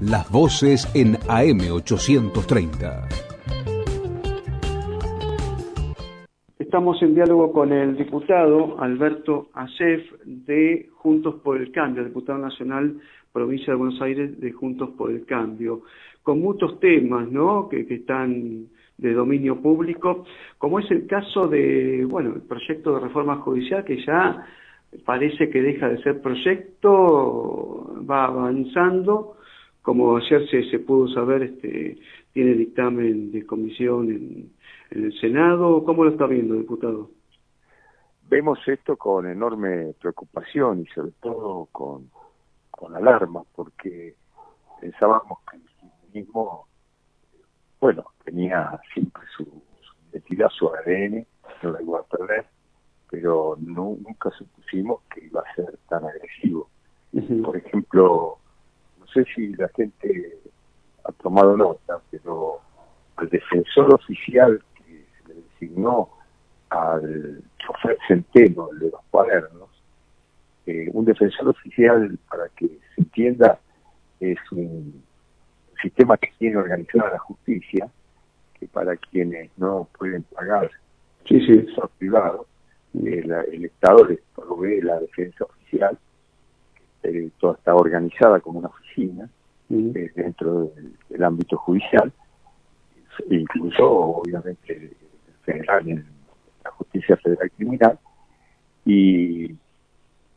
las voces en AM 830. Estamos en diálogo con el diputado Alberto Acef de Juntos por el Cambio, diputado nacional provincia de Buenos Aires de Juntos por el Cambio, con muchos temas ¿no? que, están de dominio público, como es el caso de, bueno, el proyecto de reforma judicial que ya parece que deja de ser proyecto, va avanzando, como ayer se, se pudo saber, este, tiene dictamen de comisión en, en el Senado. ¿Cómo lo está viendo, diputado? Vemos esto con enorme preocupación y sobre todo con, con alarma, porque pensábamos que el kirchnerismo, bueno, tenía siempre su, identidad, su ADN, no la iba a perder, pero no, nunca supusimos que iba a ser tan agresivo. Por ejemplo, sé si la gente ha tomado nota, pero al defensor oficial designó al chofer Centeno, de los cuadernos, eh, un defensor oficial, para que se entienda, es un sistema que tiene organizada la justicia, que para quienes no pueden pagar sí, sí. privado, el, el, Estado les provee la defensa oficial, eh, toda está organizada como una oficina eh, dentro del, ámbito judicial, e incluso obviamente federal en la justicia federal criminal y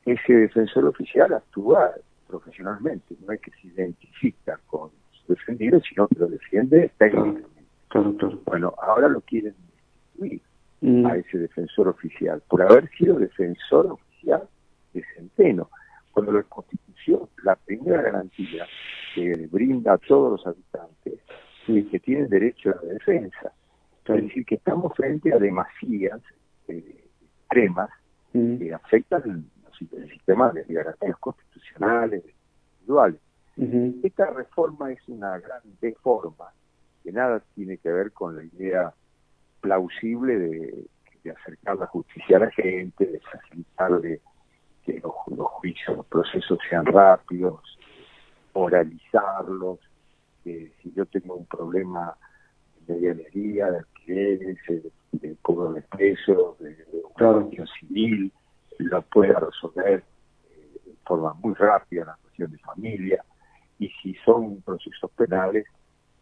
ese defensor oficial actúa profesionalmente, no es que se identifica con su defendido, sino que lo defiende técnicamente. Bueno, ahora lo quieren destituir a ese defensor oficial. Por haber sido defensor oficial de Centeno, cuando la Constitución, la primera garantía que brinda a todos los habitantes, es que tienen derecho a la defensa. Es decir, que estamos frente a demasías eh, extremas mm. que afectan el sistema de garantías constitucionales, individuales. Esta reforma es una gran deforma que nada tiene que ver con la idea plausible de, acercar la justicia a la gente, de facilitarle que los, los juicios, los procesos sean rápidos, oralizarlos, que si yo tengo un problema de galería, de alquileres, de, cobro de precios, de, de civil, lo pueda resolver eh, de forma muy rápida la cuestión de familia, y si son procesos penales,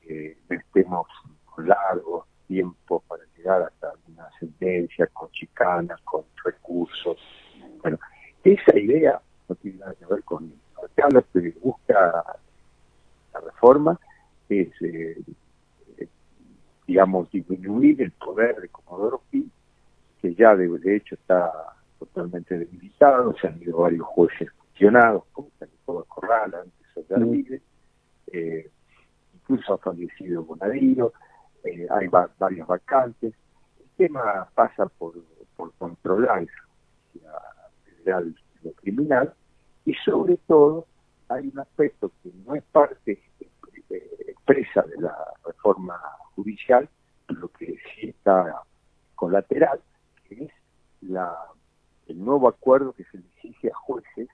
eh, estemos con largo tiempo para llegar hasta una sentencia, con chicanas, con recursos. Bueno, esa idea no tiene nada que ver con lo que busca la reforma es eh, digamos, disminuir el poder de Comodoro Pi, que ya de, hecho está totalmente debilitado, se han ido varios jueces funcionados, como Santiago Corral, antes de Armide, eh, incluso ha fallecido Bonadino, eh, hay varias vacantes. El tema pasa por, por controlar la federal lo criminal y sobre todo hay un aspecto que no es parte eh, expresa de la reforma judicial, lo que sí está colateral, que es la, el nuevo acuerdo que se le exige a jueces,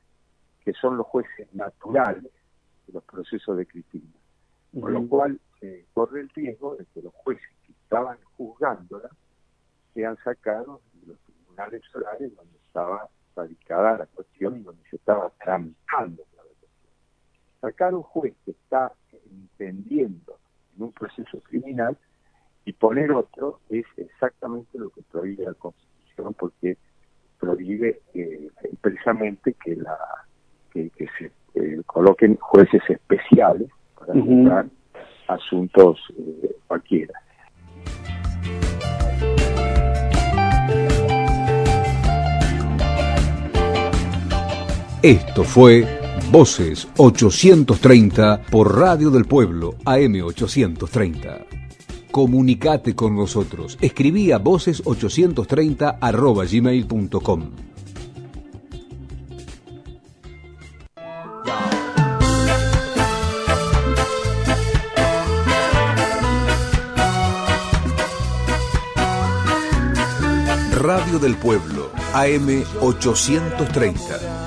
que son los jueces naturales de los procesos de Cristina. Con lo cual se corre el riesgo de que los jueces que estaban juzgándola sean sacados de los tribunales solares donde estaba radicada la cuestión y donde se estaba tramitando la cuestión. Sacar un juez que está entendiendo en un proceso criminal y poner otro es exactamente lo que prohíbe la Constitución porque prohíbe eh, precisamente que la que, se eh, coloquen jueces especiales para juzgar asuntos eh, cualquiera. Esto fue Voces 830 por Radio del Pueblo AM 830. Comunicate con nosotros. Escribí a voces830 arroba gmail.com. Radio del Pueblo, AM 830.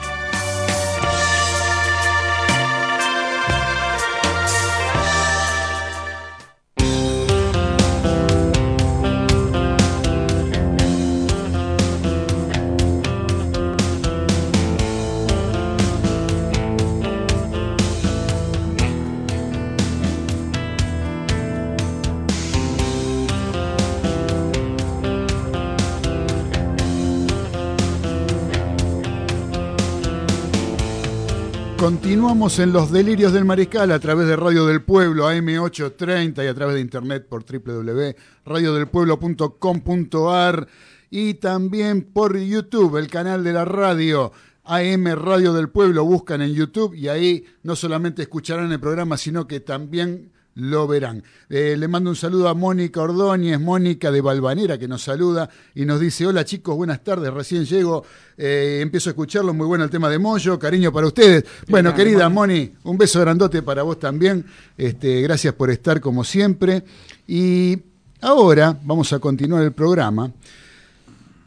Continuamos en los delirios del mariscal a través de Radio del Pueblo AM830 y a través de internet por www.radiodelpueblo.com.ar y también por YouTube, el canal de la radio AM Radio del Pueblo. Buscan en YouTube y ahí no solamente escucharán el programa, sino que también lo verán. Eh, le mando un saludo a Mónica Ordóñez, Mónica de Balvanera, que nos saluda y nos dice, hola chicos, buenas tardes, recién llego, eh, empiezo a escucharlo, muy bueno el tema de Moyo, cariño para ustedes. Bueno, querida Moni, un beso grandote para vos también, este, gracias por estar como siempre. Y ahora vamos a continuar el programa,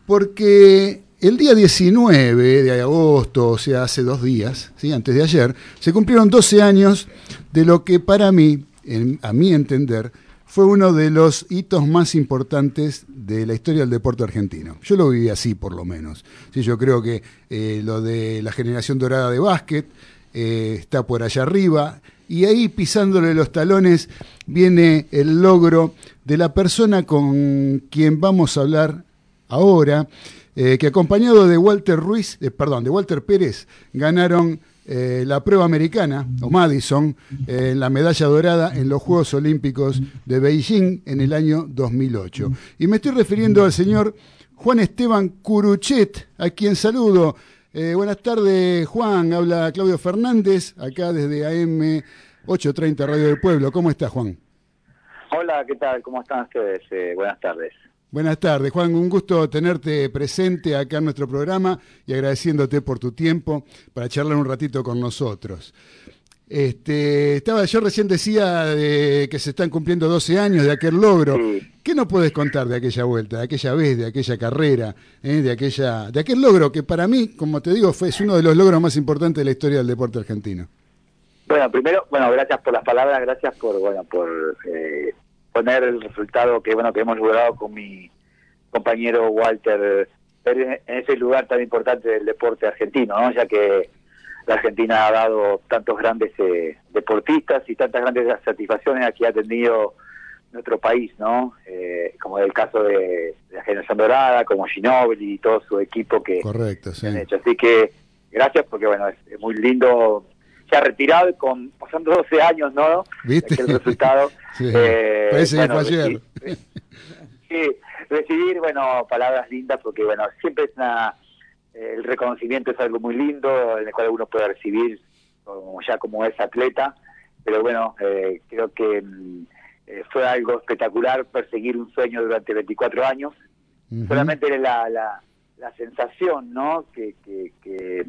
porque el día 19 de agosto, o sea, hace dos días, ¿sí? antes de ayer, se cumplieron 12 años de lo que para mí a mi entender, fue uno de los hitos más importantes de la historia del deporte argentino. Yo lo viví así, por lo menos. Sí, yo creo que eh, lo de la generación dorada de básquet eh, está por allá arriba, y ahí pisándole los talones viene el logro de la persona con quien vamos a hablar ahora, eh, que acompañado de Walter Ruiz, perdón, de Walter Pérez, ganaron eh, la prueba americana, o Madison, en eh, la medalla dorada en los Juegos Olímpicos de Beijing en el año 2008. Y me estoy refiriendo al señor Juan Esteban Curuchet, a quien saludo. Eh, buenas tardes, Juan. Habla Claudio Fernández, acá desde AM 830 Radio del Pueblo. ¿Cómo está, Juan? Hola, ¿qué tal? ¿Cómo están ustedes? buenas tardes. Buenas tardes, Juan. Un gusto tenerte presente acá en nuestro programa y agradeciéndote por tu tiempo para charlar un ratito con nosotros. Este, estaba, yo recién decía de que se están cumpliendo 12 años de aquel logro. ¿Qué nos puedes contar de aquella vuelta, de aquella vez, de aquella carrera, eh, de aquella, de aquel logro que para mí, como te digo, fue es uno de los logros más importantes de la historia del deporte argentino? Bueno, primero, bueno, gracias por las palabras, gracias por, bueno, por eh, poner el resultado que bueno que hemos logrado con mi compañero Walter en ese lugar tan importante del deporte argentino, ¿no? ya que la Argentina ha dado tantos grandes eh, deportistas y tantas grandes satisfacciones a que ha tenido nuestro país, ¿no? Eh, como el caso de, la generación dorada, como Ginóbili y todo su equipo que Correcto, han hecho. Así que gracias porque bueno es muy lindo se ha retirado y con pasando 12 años, ¿no? ¿Viste? El resultado. sí. eh, Parece bueno, ayer. sí, recibir, bueno, palabras lindas porque, bueno, siempre es una, el reconocimiento es algo muy lindo en el cual uno puede recibir como ya como es atleta, pero bueno, eh, creo que mm, eh, fue algo espectacular perseguir un sueño durante 24 años. Solamente la, la, la sensación, ¿no? Que, que, que,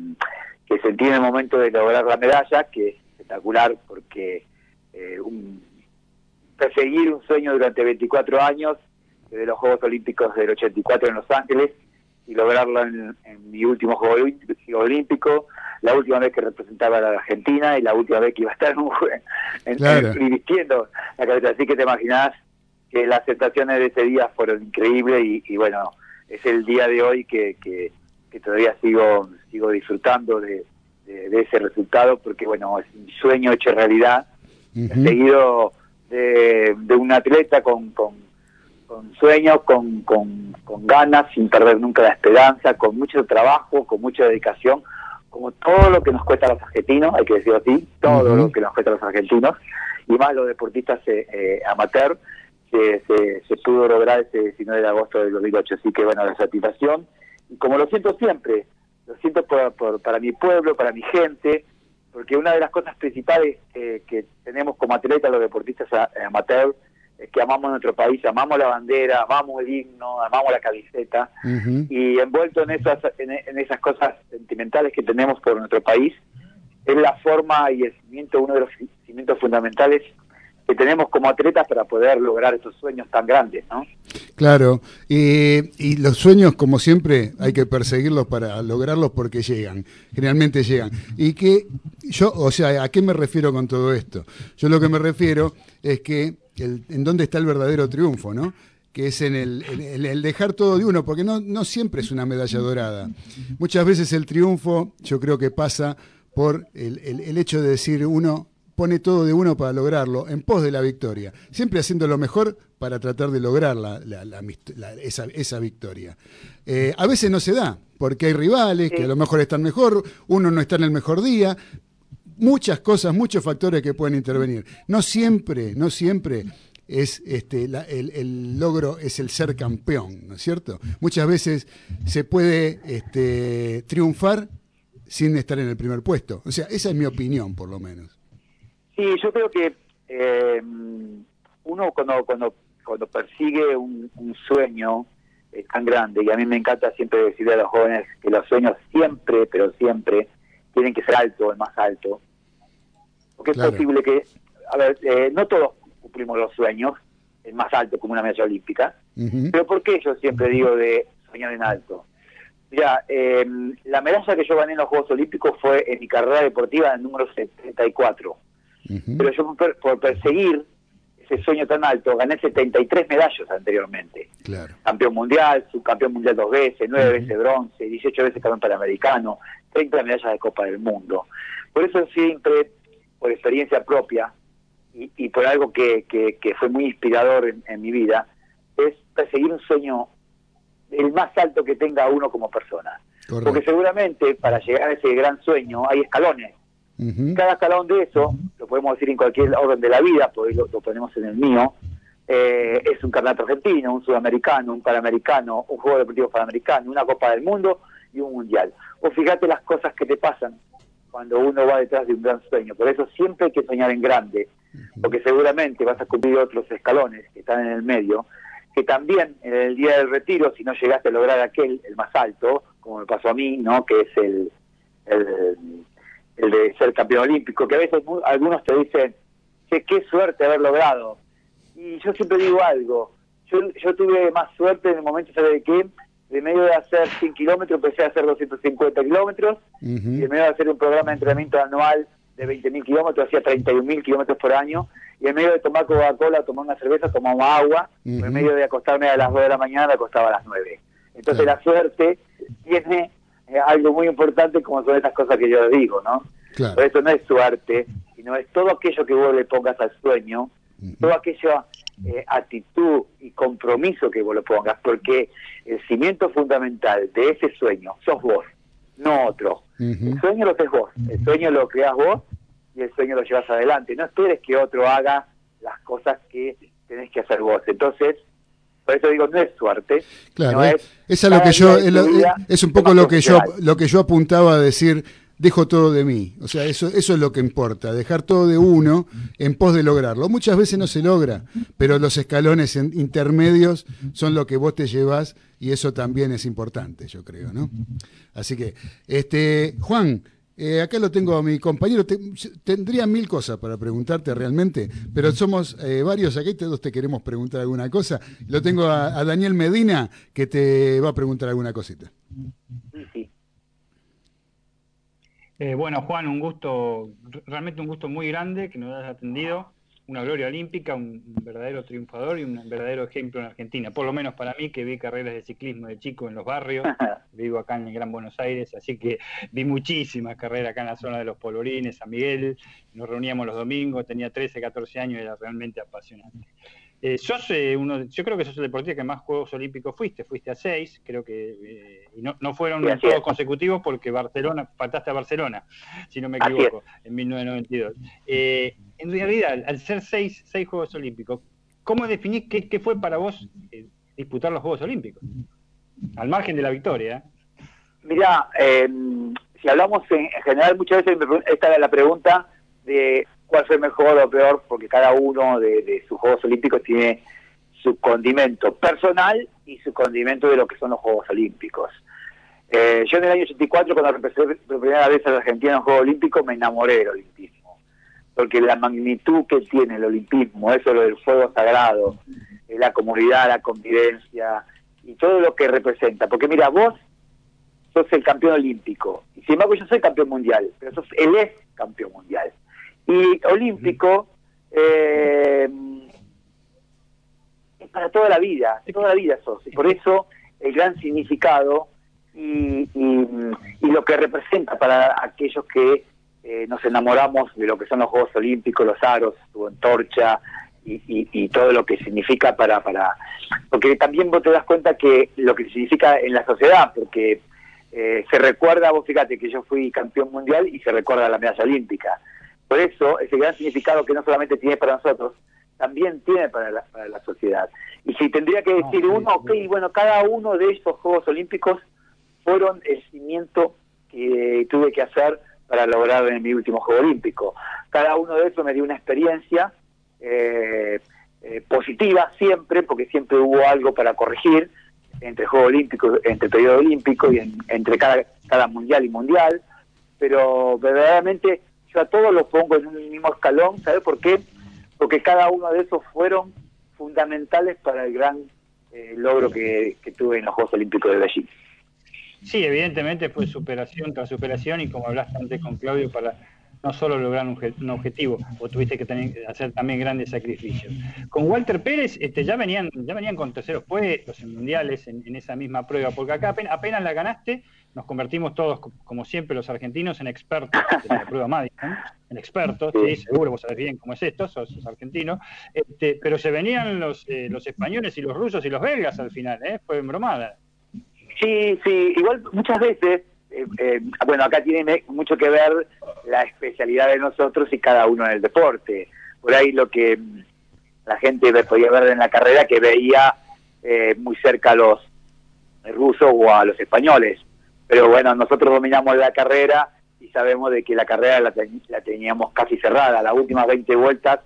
que sentí en el momento de lograr la medalla, que es espectacular porque eh, un, perseguir un sueño durante 24 años, desde los Juegos Olímpicos del 84 en Los Ángeles, y lograrlo en, mi último Juego Olímpico, la última vez que representaba a la Argentina y la última vez que iba a estar en, un, en, vistiendo la cabeza. Así que te imaginas que las aceptaciones de ese día fueron increíbles y, bueno, es el día de hoy que, que, todavía sigo sigo disfrutando de, ese resultado porque bueno, es un sueño hecho realidad, seguido de, un atleta con, con, con sueños, con, con, con ganas, sin perder nunca la esperanza, con mucho trabajo, con mucha dedicación, como todo lo que nos cuesta a los argentinos, hay que decirlo así, todo lo que nos cuesta a los argentinos, y más los deportistas eh, eh amateur, se, se, pudo lograr ese 19 de agosto del 2008. Así que bueno, la satisfacción, como lo siento siempre, lo siento por, para mi pueblo, para mi gente, porque una de las cosas principales que tenemos como atletas, los deportistas amateur, es que amamos nuestro país, amamos la bandera, amamos el himno, amamos la camiseta, y envuelto en esas, en, esas cosas sentimentales que tenemos por nuestro país, es la forma y el cimiento, uno de los cimientos fundamentales que tenemos como atletas para poder lograr esos sueños tan grandes, ¿no? Claro, y los sueños, como siempre, hay que perseguirlos para lograrlos porque llegan, generalmente llegan. Y que yo, o sea, ¿a qué me refiero con todo esto? Yo lo que me refiero es que en dónde está el verdadero triunfo, ¿no? que es en el, dejar todo de uno, porque no, siempre es una medalla dorada. Muchas veces el triunfo yo creo que pasa por el, hecho de decir uno pone todo de uno para lograrlo, en pos de la victoria, siempre haciendo lo mejor para tratar de lograr esa, victoria. Eh, a veces no se da, porque hay rivales que a lo mejor están mejor, uno no está en el mejor día, muchas cosas, muchos factores que pueden intervenir. No siempre, no siempre es este, el, logro es el ser campeón, ¿no es cierto? Muchas veces se puede este, triunfar sin estar en el primer puesto. O sea, esa es mi opinión, por lo menos. Sí, yo creo que eh, uno cuando, cuando, cuando persigue un, sueño eh, tan grande, y a mí me encanta siempre decirle a los jóvenes que los sueños siempre, pero siempre, tienen que ser alto, el más alto. Porque es posible que, a ver, eh, no todos cumplimos los sueños, el más alto como una medalla olímpica, pero ¿por qué yo siempre digo de soñar en alto? Mira, em, la medalla que yo gané en los Juegos Olímpicos fue en mi carrera deportiva en el número 74. Pero yo por, perseguir ese sueño tan alto gané 73 medallas anteriormente. Campeón mundial, subcampeón mundial dos veces, nueve veces bronce, 18 veces campeón panamericano, 30 medallas de Copa del Mundo. Por eso siempre, por experiencia propia y, por algo que, que, fue muy inspirador en, mi vida, es perseguir un sueño el más alto que tenga uno como persona. Porque seguramente para llegar a ese gran sueño hay escalones. Cada escalón de eso, lo podemos decir en cualquier orden de la vida, porque lo, lo ponemos en el mío, eh, es un campeonato argentino, un sudamericano, un panamericano, un juego deportivo panamericano, una Copa del Mundo y un mundial. O fíjate las cosas que te pasan cuando uno va detrás de un gran sueño. Por eso siempre hay que soñar en grande, porque seguramente vas a cumplir otros escalones que están en el medio, que también en el día del retiro, si no llegaste a lograr aquel, el más alto, como me pasó a mí, ¿no? que es el, el, de ser campeón olímpico, que a veces algunos te dicen, que qué suerte haber logrado. Y yo siempre digo algo, yo, yo tuve más suerte en el momento, ¿sabe de qué? de medio de hacer 100 kilómetros empecé a hacer 250 kilómetros y en medio de hacer un programa de entrenamiento anual de 20.000 kilómetros hacía 31.000 kilómetros por año y en medio de tomar Coca-Cola, tomar una cerveza, tomaba agua y en medio de acostarme a las 2 de la mañana me acostaba a las 9. Entonces la suerte tiene eh, algo muy importante como son esas cosas que yo digo, ¿no? Por eso no es suerte, sino es todo aquello que vos le pongas al sueño, todo aquello eh, actitud y compromiso que vos lo pongas, porque el cimiento fundamental de ese sueño sos vos, no otro. El sueño lo haces vos, el sueño lo creas vos y el sueño lo llevas adelante. No esperes que otro haga las cosas que tenés que hacer vos. Entonces, por eso digo, no es suerte. Claro, es, es, lo que yo, es, un poco lo que yo, lo que yo apuntaba a decir dejo todo de mí. O sea, eso, eso es lo que importa, dejar todo de uno en pos de lograrlo. Muchas veces no se logra, pero los escalones intermedios son lo que vos te llevas y eso también es importante, yo creo, ¿no? Así que, este, Juan, eh, acá lo tengo a mi compañero. tendría mil cosas para preguntarte realmente, pero somos eh, varios aquí, todos te queremos preguntar alguna cosa. Lo tengo a, a Daniel Medina que te va a preguntar alguna cosita. Sí, sí. Eh, bueno, Juan, un gusto, realmente un gusto muy grande que nos hayas atendido. Una gloria olímpica, un verdadero triunfador y un verdadero ejemplo en Argentina. Por lo menos para mí, que vi carreras de ciclismo de chico en los barrios. Vivo acá en el Gran Buenos Aires, así que vi muchísimas carreras acá en la zona de los Polvorines, San Miguel. Nos reuníamos los domingos, tenía 13, 14 años y era realmente apasionante. Eh, sos eh, uno, yo creo que sos el deportista que más Juegos Olímpicos fuiste, fuiste a seis, creo que eh, y no, no fueron todos consecutivos porque Barcelona, faltaste a Barcelona, si no me equivoco, en 1992. Eh, en realidad, al ser seis, seis Juegos Olímpicos, ¿cómo definís qué, qué fue para vos disputar los Juegos Olímpicos? Al margen de la victoria. Mira, si hablamos en, general, muchas veces esta es la pregunta de cuál fue mejor o peor, porque cada uno de, sus Juegos Olímpicos tiene su condimento personal y su condimento de lo que son los Juegos Olímpicos. Eh, yo en el año 84, cuando representé por primera vez a la Argentina en los Juegos Olímpicos, me enamoré del olimpismo, porque la magnitud que tiene el olimpismo, eso lo del fuego sagrado, eh, la comunidad, la convivencia y todo lo que representa. Porque mira, vos sos el campeón olímpico, y sin embargo yo soy campeón mundial, pero sos el es campeón mundial. Y olímpico eh, es para toda la vida, toda la vida sos. Y por eso el gran significado y, lo que representa para aquellos que eh, nos enamoramos de lo que son los Juegos Olímpicos, los aros, su antorcha y, todo lo que significa para, para... Porque también vos te das cuenta que lo que significa en la sociedad, porque eh, se recuerda, vos fíjate que yo fui campeón mundial y se recuerda la medalla olímpica. Por eso, ese gran significado que no solamente tiene para nosotros, también tiene para la, para la sociedad. Y si tendría que decir uno, ok, bueno, cada uno de estos Juegos Olímpicos fueron el cimiento que tuve que hacer para lograr en mi último Juego Olímpico. Cada uno de esos me dio una experiencia eh, eh, positiva siempre, porque siempre hubo algo para corregir entre Juego Olímpico, entre periodo olímpico y entre cada, cada mundial y mundial, pero verdaderamente a todos los pongo en un mismo escalón, ¿sabes por qué? Porque cada uno de esos fueron fundamentales para el gran eh, logro que, tuve en los Juegos Olímpicos de Beijing. Sí, evidentemente fue superación tras superación y como hablaste antes con Claudio, para no solo lograr un, objetivo, o tuviste que hacer también grandes sacrificios. Con Walter Pérez este, ya venían ya venían con terceros puestos en mundiales en, esa misma prueba, porque acá apenas, la ganaste, nos convertimos todos, como siempre los argentinos, en expertos en la prueba Madison, en expertos, sí, seguro, vos sabés bien cómo es esto, sos, argentino, este, pero se venían los, eh, los españoles y los rusos y los belgas al final, ¿eh? fue bromada. Sí, sí, igual muchas veces eh, eh, bueno, acá tiene mucho que ver la especialidad de nosotros y cada uno en el deporte. Por ahí lo que la gente podía ver en la carrera que veía eh, muy cerca a los rusos o a los españoles. Pero bueno, nosotros dominamos la carrera y sabemos de que la carrera la, la teníamos casi cerrada. Las últimas 20 vueltas,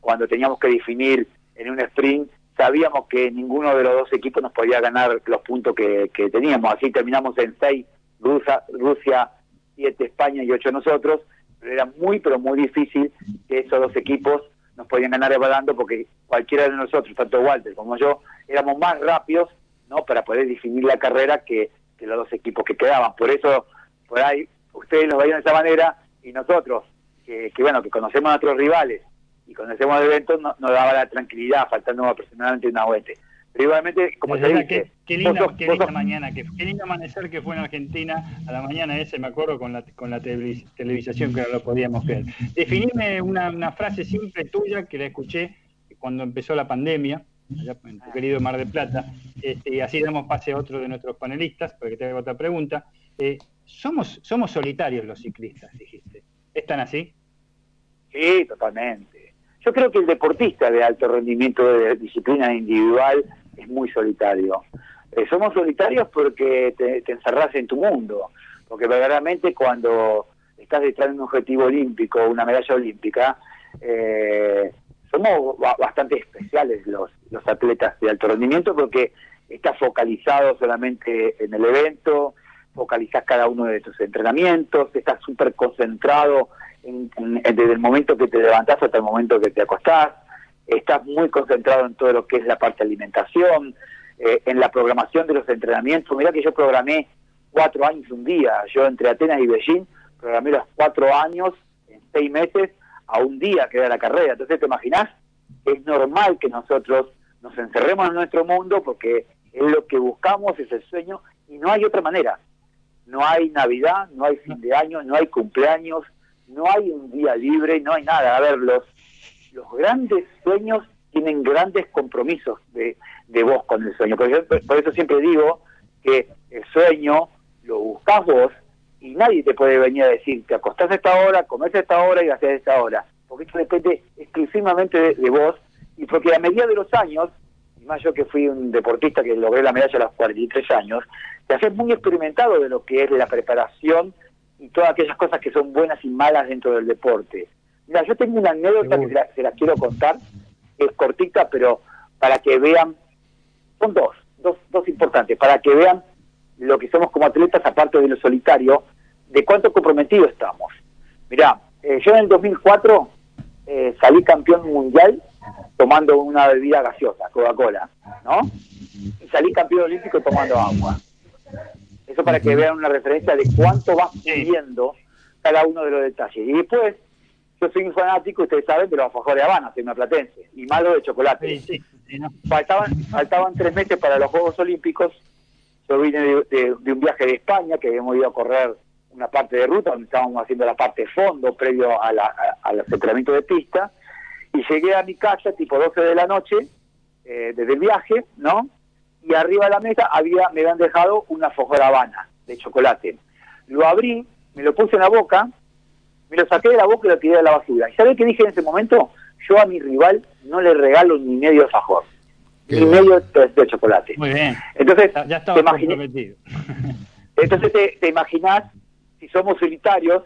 cuando teníamos que definir en un sprint, sabíamos que ninguno de los dos equipos nos podía ganar los puntos que, que teníamos. Así terminamos en 6 Rusia, Rusia siete España y ocho nosotros, pero era muy, pero muy difícil que esos dos equipos nos podían ganar evaluando porque cualquiera de nosotros, tanto Walter como yo, éramos más rápidos no para poder definir la carrera que, los dos equipos que quedaban. Por eso, por ahí, ustedes nos veían de esa manera y nosotros, que, bueno, que conocemos a nuestros rivales y conocemos el evento, nos daba la tranquilidad, faltando aproximadamente una vuelta igualmente, como se dice... Qué, lindo, qué linda mañana, qué, qué, lindo amanecer que fue en Argentina a la mañana ese, me acuerdo, con la, con la televisación que no lo podíamos ver. Definime una, una frase simple tuya que la escuché cuando empezó la pandemia, en tu querido Mar del Plata, este, y así damos pase a otro de nuestros panelistas, porque te hago otra pregunta. Eh, somos, somos solitarios los ciclistas, dijiste. ¿Están así? Sí, totalmente. Yo creo que el deportista de alto rendimiento de disciplina individual es muy solitario. Eh, somos solitarios porque te, te, encerrás en tu mundo, porque verdaderamente cuando estás detrás de un objetivo olímpico, una medalla olímpica, eh, somos bastante especiales los, los atletas de alto rendimiento porque estás focalizado solamente en el evento, focalizás cada uno de tus entrenamientos, estás súper concentrado desde el momento que te levantás hasta el momento que te acostás, estás muy concentrado en todo lo que es la parte de alimentación, eh, en la programación de los entrenamientos. Mirá que yo programé cuatro años un día, yo entre Atenas y Beijing programé los cuatro años en seis meses a un día que era la carrera. Entonces, ¿te imaginas? Es normal que nosotros nos encerremos en nuestro mundo porque es lo que buscamos, es el sueño, y no hay otra manera. No hay Navidad, no hay fin de año, no hay cumpleaños, no hay un día libre, no hay nada. A ver, los, los grandes sueños tienen grandes compromisos de, de vos con el sueño. Por, por eso siempre digo que el sueño lo buscas vos y nadie te puede venir a decir, te acostás a esta hora, comés a esta hora y haces a esta hora. Porque esto depende exclusivamente de, vos y porque a medida de los años, y más yo que fui un deportista que logré la medalla a los 43 años, te haces muy experimentado de lo que es la preparación y todas aquellas cosas que son buenas y malas dentro del deporte. Mira, yo tengo una anécdota que se la, quiero contar, es cortita, pero para que vean, son dos, dos, dos importantes, para que vean lo que somos como atletas, aparte de lo solitario, de cuánto comprometido estamos. Mirá, eh, yo en el 2004 eh, salí campeón mundial tomando una bebida gaseosa, Coca-Cola, ¿no? Y salí campeón olímpico tomando agua. Eso para que vean una referencia de cuánto va subiendo cada uno de los detalles. Y después, yo soy un fanático, ustedes saben, de los alfajores de Habana, soy una platense, y malo de chocolate. faltaban, faltaban tres meses para los Juegos Olímpicos yo vine de, un viaje de España, que habíamos ido a correr una parte de ruta, donde estábamos haciendo la parte de fondo, previo a al entrenamiento de pista, y llegué a mi casa tipo 12 de la noche, eh, desde el viaje, ¿no? Y arriba de la mesa había, me habían dejado una de Habana de chocolate. Lo abrí, me lo puse en la boca, me lo saqué de la boca y lo tiré de la basura. ¿Y sabés qué dije en ese momento? Yo a mi rival no le regalo ni medio fajor y medio de, chocolate. Muy bien. Entonces, ya te comprometido. Entonces te, te imaginas si somos solitarios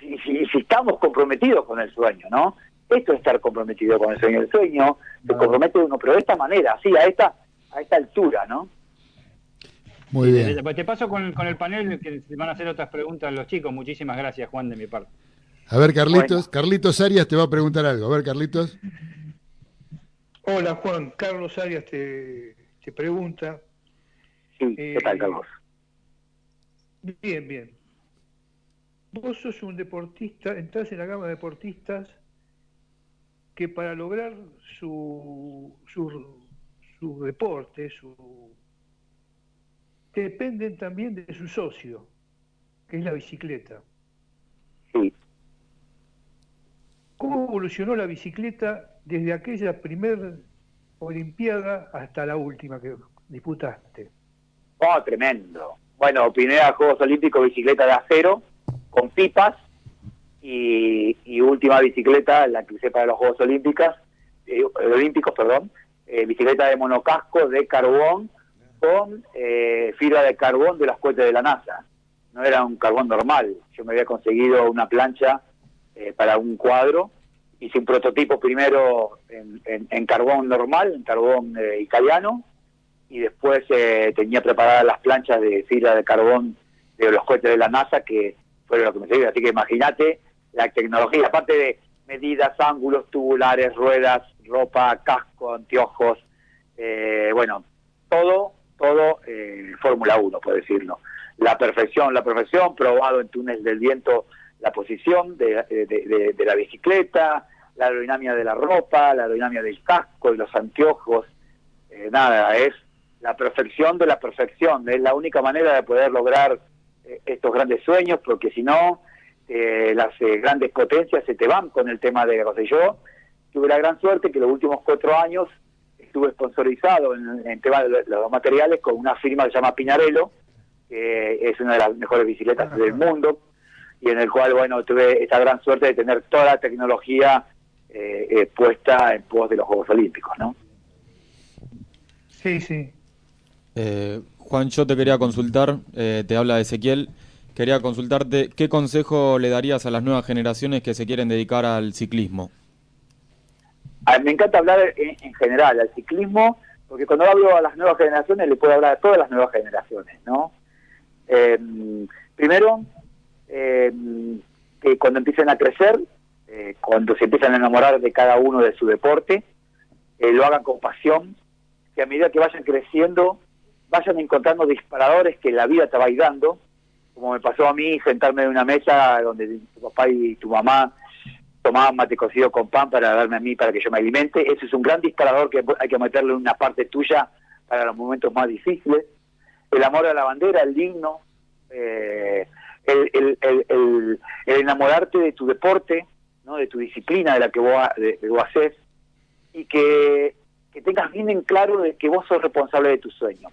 y si, si, estamos comprometidos con el sueño, ¿no? Esto es estar comprometido con el sueño. El sueño se compromete uno, pero de esta manera, así, a esta, a esta altura, ¿no? Muy bien. Pues te paso con, con, el panel que van a hacer otras preguntas los chicos. Muchísimas gracias, Juan, de mi parte. A ver, Carlitos, Carlitos Arias te va a preguntar algo. A ver, Carlitos. Hola Juan, Carlos Arias te, te pregunta. Sí, ¿qué tal eh, Carlos? Bien, bien. Vos sos un deportista, entras en la gama de deportistas que para lograr su, su, su deporte, su, dependen también de su socio, que es la bicicleta. Sí. ¿Cómo evolucionó la bicicleta desde aquella primer Olimpiada hasta la última que disputaste? Oh, tremendo. Bueno, primera Juegos Olímpicos, bicicleta de acero, con pipas, y, última bicicleta, la que usé para los Juegos Olímpicos, eh, Olímpicos, perdón, eh, bicicleta de monocasco de carbón con eh, fibra de carbón de las cohetes de la NASA. No era un carbón normal. Yo me había conseguido una plancha eh, para un cuadro hice un prototipo primero en, carbón normal, en carbón eh, italiano, y después eh, tenía preparadas las planchas de fibra de carbón de los cohetes de la NASA, que fueron lo que me sirvió. Así que imagínate la tecnología, aparte de medidas, ángulos tubulares, ruedas, ropa, casco, anteojos, eh, bueno, todo, todo Fórmula 1, por decirlo. La perfección, la perfección, probado en túneles del viento la posición de, de, la bicicleta, la aerodinámica de la ropa, la aerodinámica del casco, y los anteojos, eh, nada, es la perfección de la perfección, es la única manera de poder lograr eh, estos grandes sueños, porque si no, eh, las grandes potencias se te van con el tema de la yo tuve la gran suerte que los últimos cuatro años estuve sponsorizado en, el tema de los materiales con una firma que se llama Pinarello, que es una de las mejores bicicletas del mundo, y en el cual, bueno, tuve esta gran suerte de tener toda la tecnología eh, eh, puesta en pos de los Juegos Olímpicos, ¿no? Sí, sí. Eh, Juan, yo te quería consultar, te habla Ezequiel, quería consultarte qué consejo le darías a las nuevas generaciones que se quieren dedicar al ciclismo. me encanta hablar en, general al ciclismo, porque cuando hablo a las nuevas generaciones le puedo hablar a todas las nuevas generaciones, ¿no? primero, eh, que cuando empiecen a crecer, eh, cuando se empiezan a enamorar de cada uno de su deporte, eh, lo hagan con pasión, que a medida que vayan creciendo, vayan encontrando disparadores que la vida te va dando, como me pasó a mí, sentarme en una mesa donde tu papá y tu mamá tomaban mate cocido con pan para darme a mí para que yo me alimente. Ese es un gran disparador que hay que meterle en una parte tuya para los momentos más difíciles. El amor a la bandera, el himno, eh, el, enamorarte de tu deporte, ¿no? de tu disciplina, de la que vos, de, haces, y que, que tengas bien en claro de que vos sos responsable de tu sueño.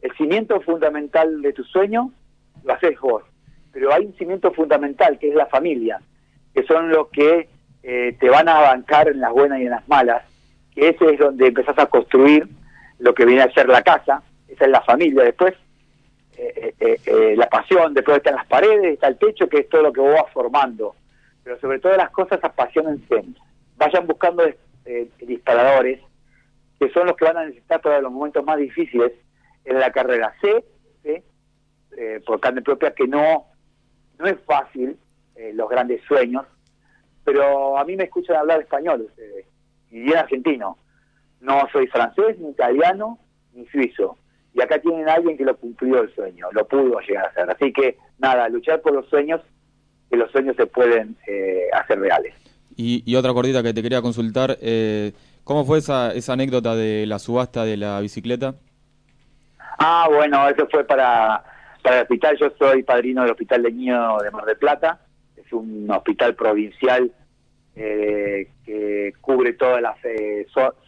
El cimiento fundamental de tu sueño lo haces vos, pero hay un cimiento fundamental que es la familia, que son los que eh, te van a bancar en las buenas y en las malas, que ese es donde empezás a construir lo que viene a ser la casa, esa es la familia después, eh, eh, la pasión, después están las paredes, está el techo, que es todo lo que vos vas formando, pero sobre todo las cosas apasionense, vayan buscando disparadores, que son los que van a necesitar para los momentos más difíciles en la carrera. Sé, por carne propia, que no, no es fácil los grandes sueños, pero a mí me escuchan hablar español ustedes, y bien argentino. No soy francés, ni italiano, ni suizo. Y acá tienen a alguien que lo cumplió el sueño, lo pudo llegar a hacer. Así que nada, luchar por los sueños, que los sueños se pueden eh, hacer reales. Y, otra cordita que te quería consultar, eh, ¿cómo fue esa, esa anécdota de la subasta de la bicicleta? Ah, bueno, eso fue para, para el hospital. Yo soy padrino del Hospital de Niño de Mar del Plata un hospital provincial eh, que cubre toda la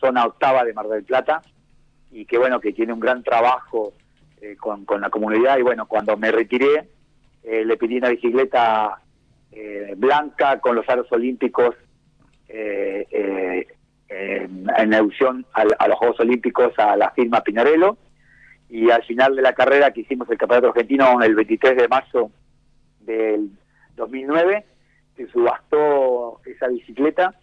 zona octava de Mar del Plata y que bueno, que tiene un gran trabajo eh, con, la comunidad. Y bueno, cuando me retiré eh, le pedí una bicicleta blanca con los aros olímpicos en, alusión a, los Juegos Olímpicos a la firma Pinarello. Y al final de la carrera que hicimos el campeonato argentino el 23 de marzo del 2009 se subastó esa bicicleta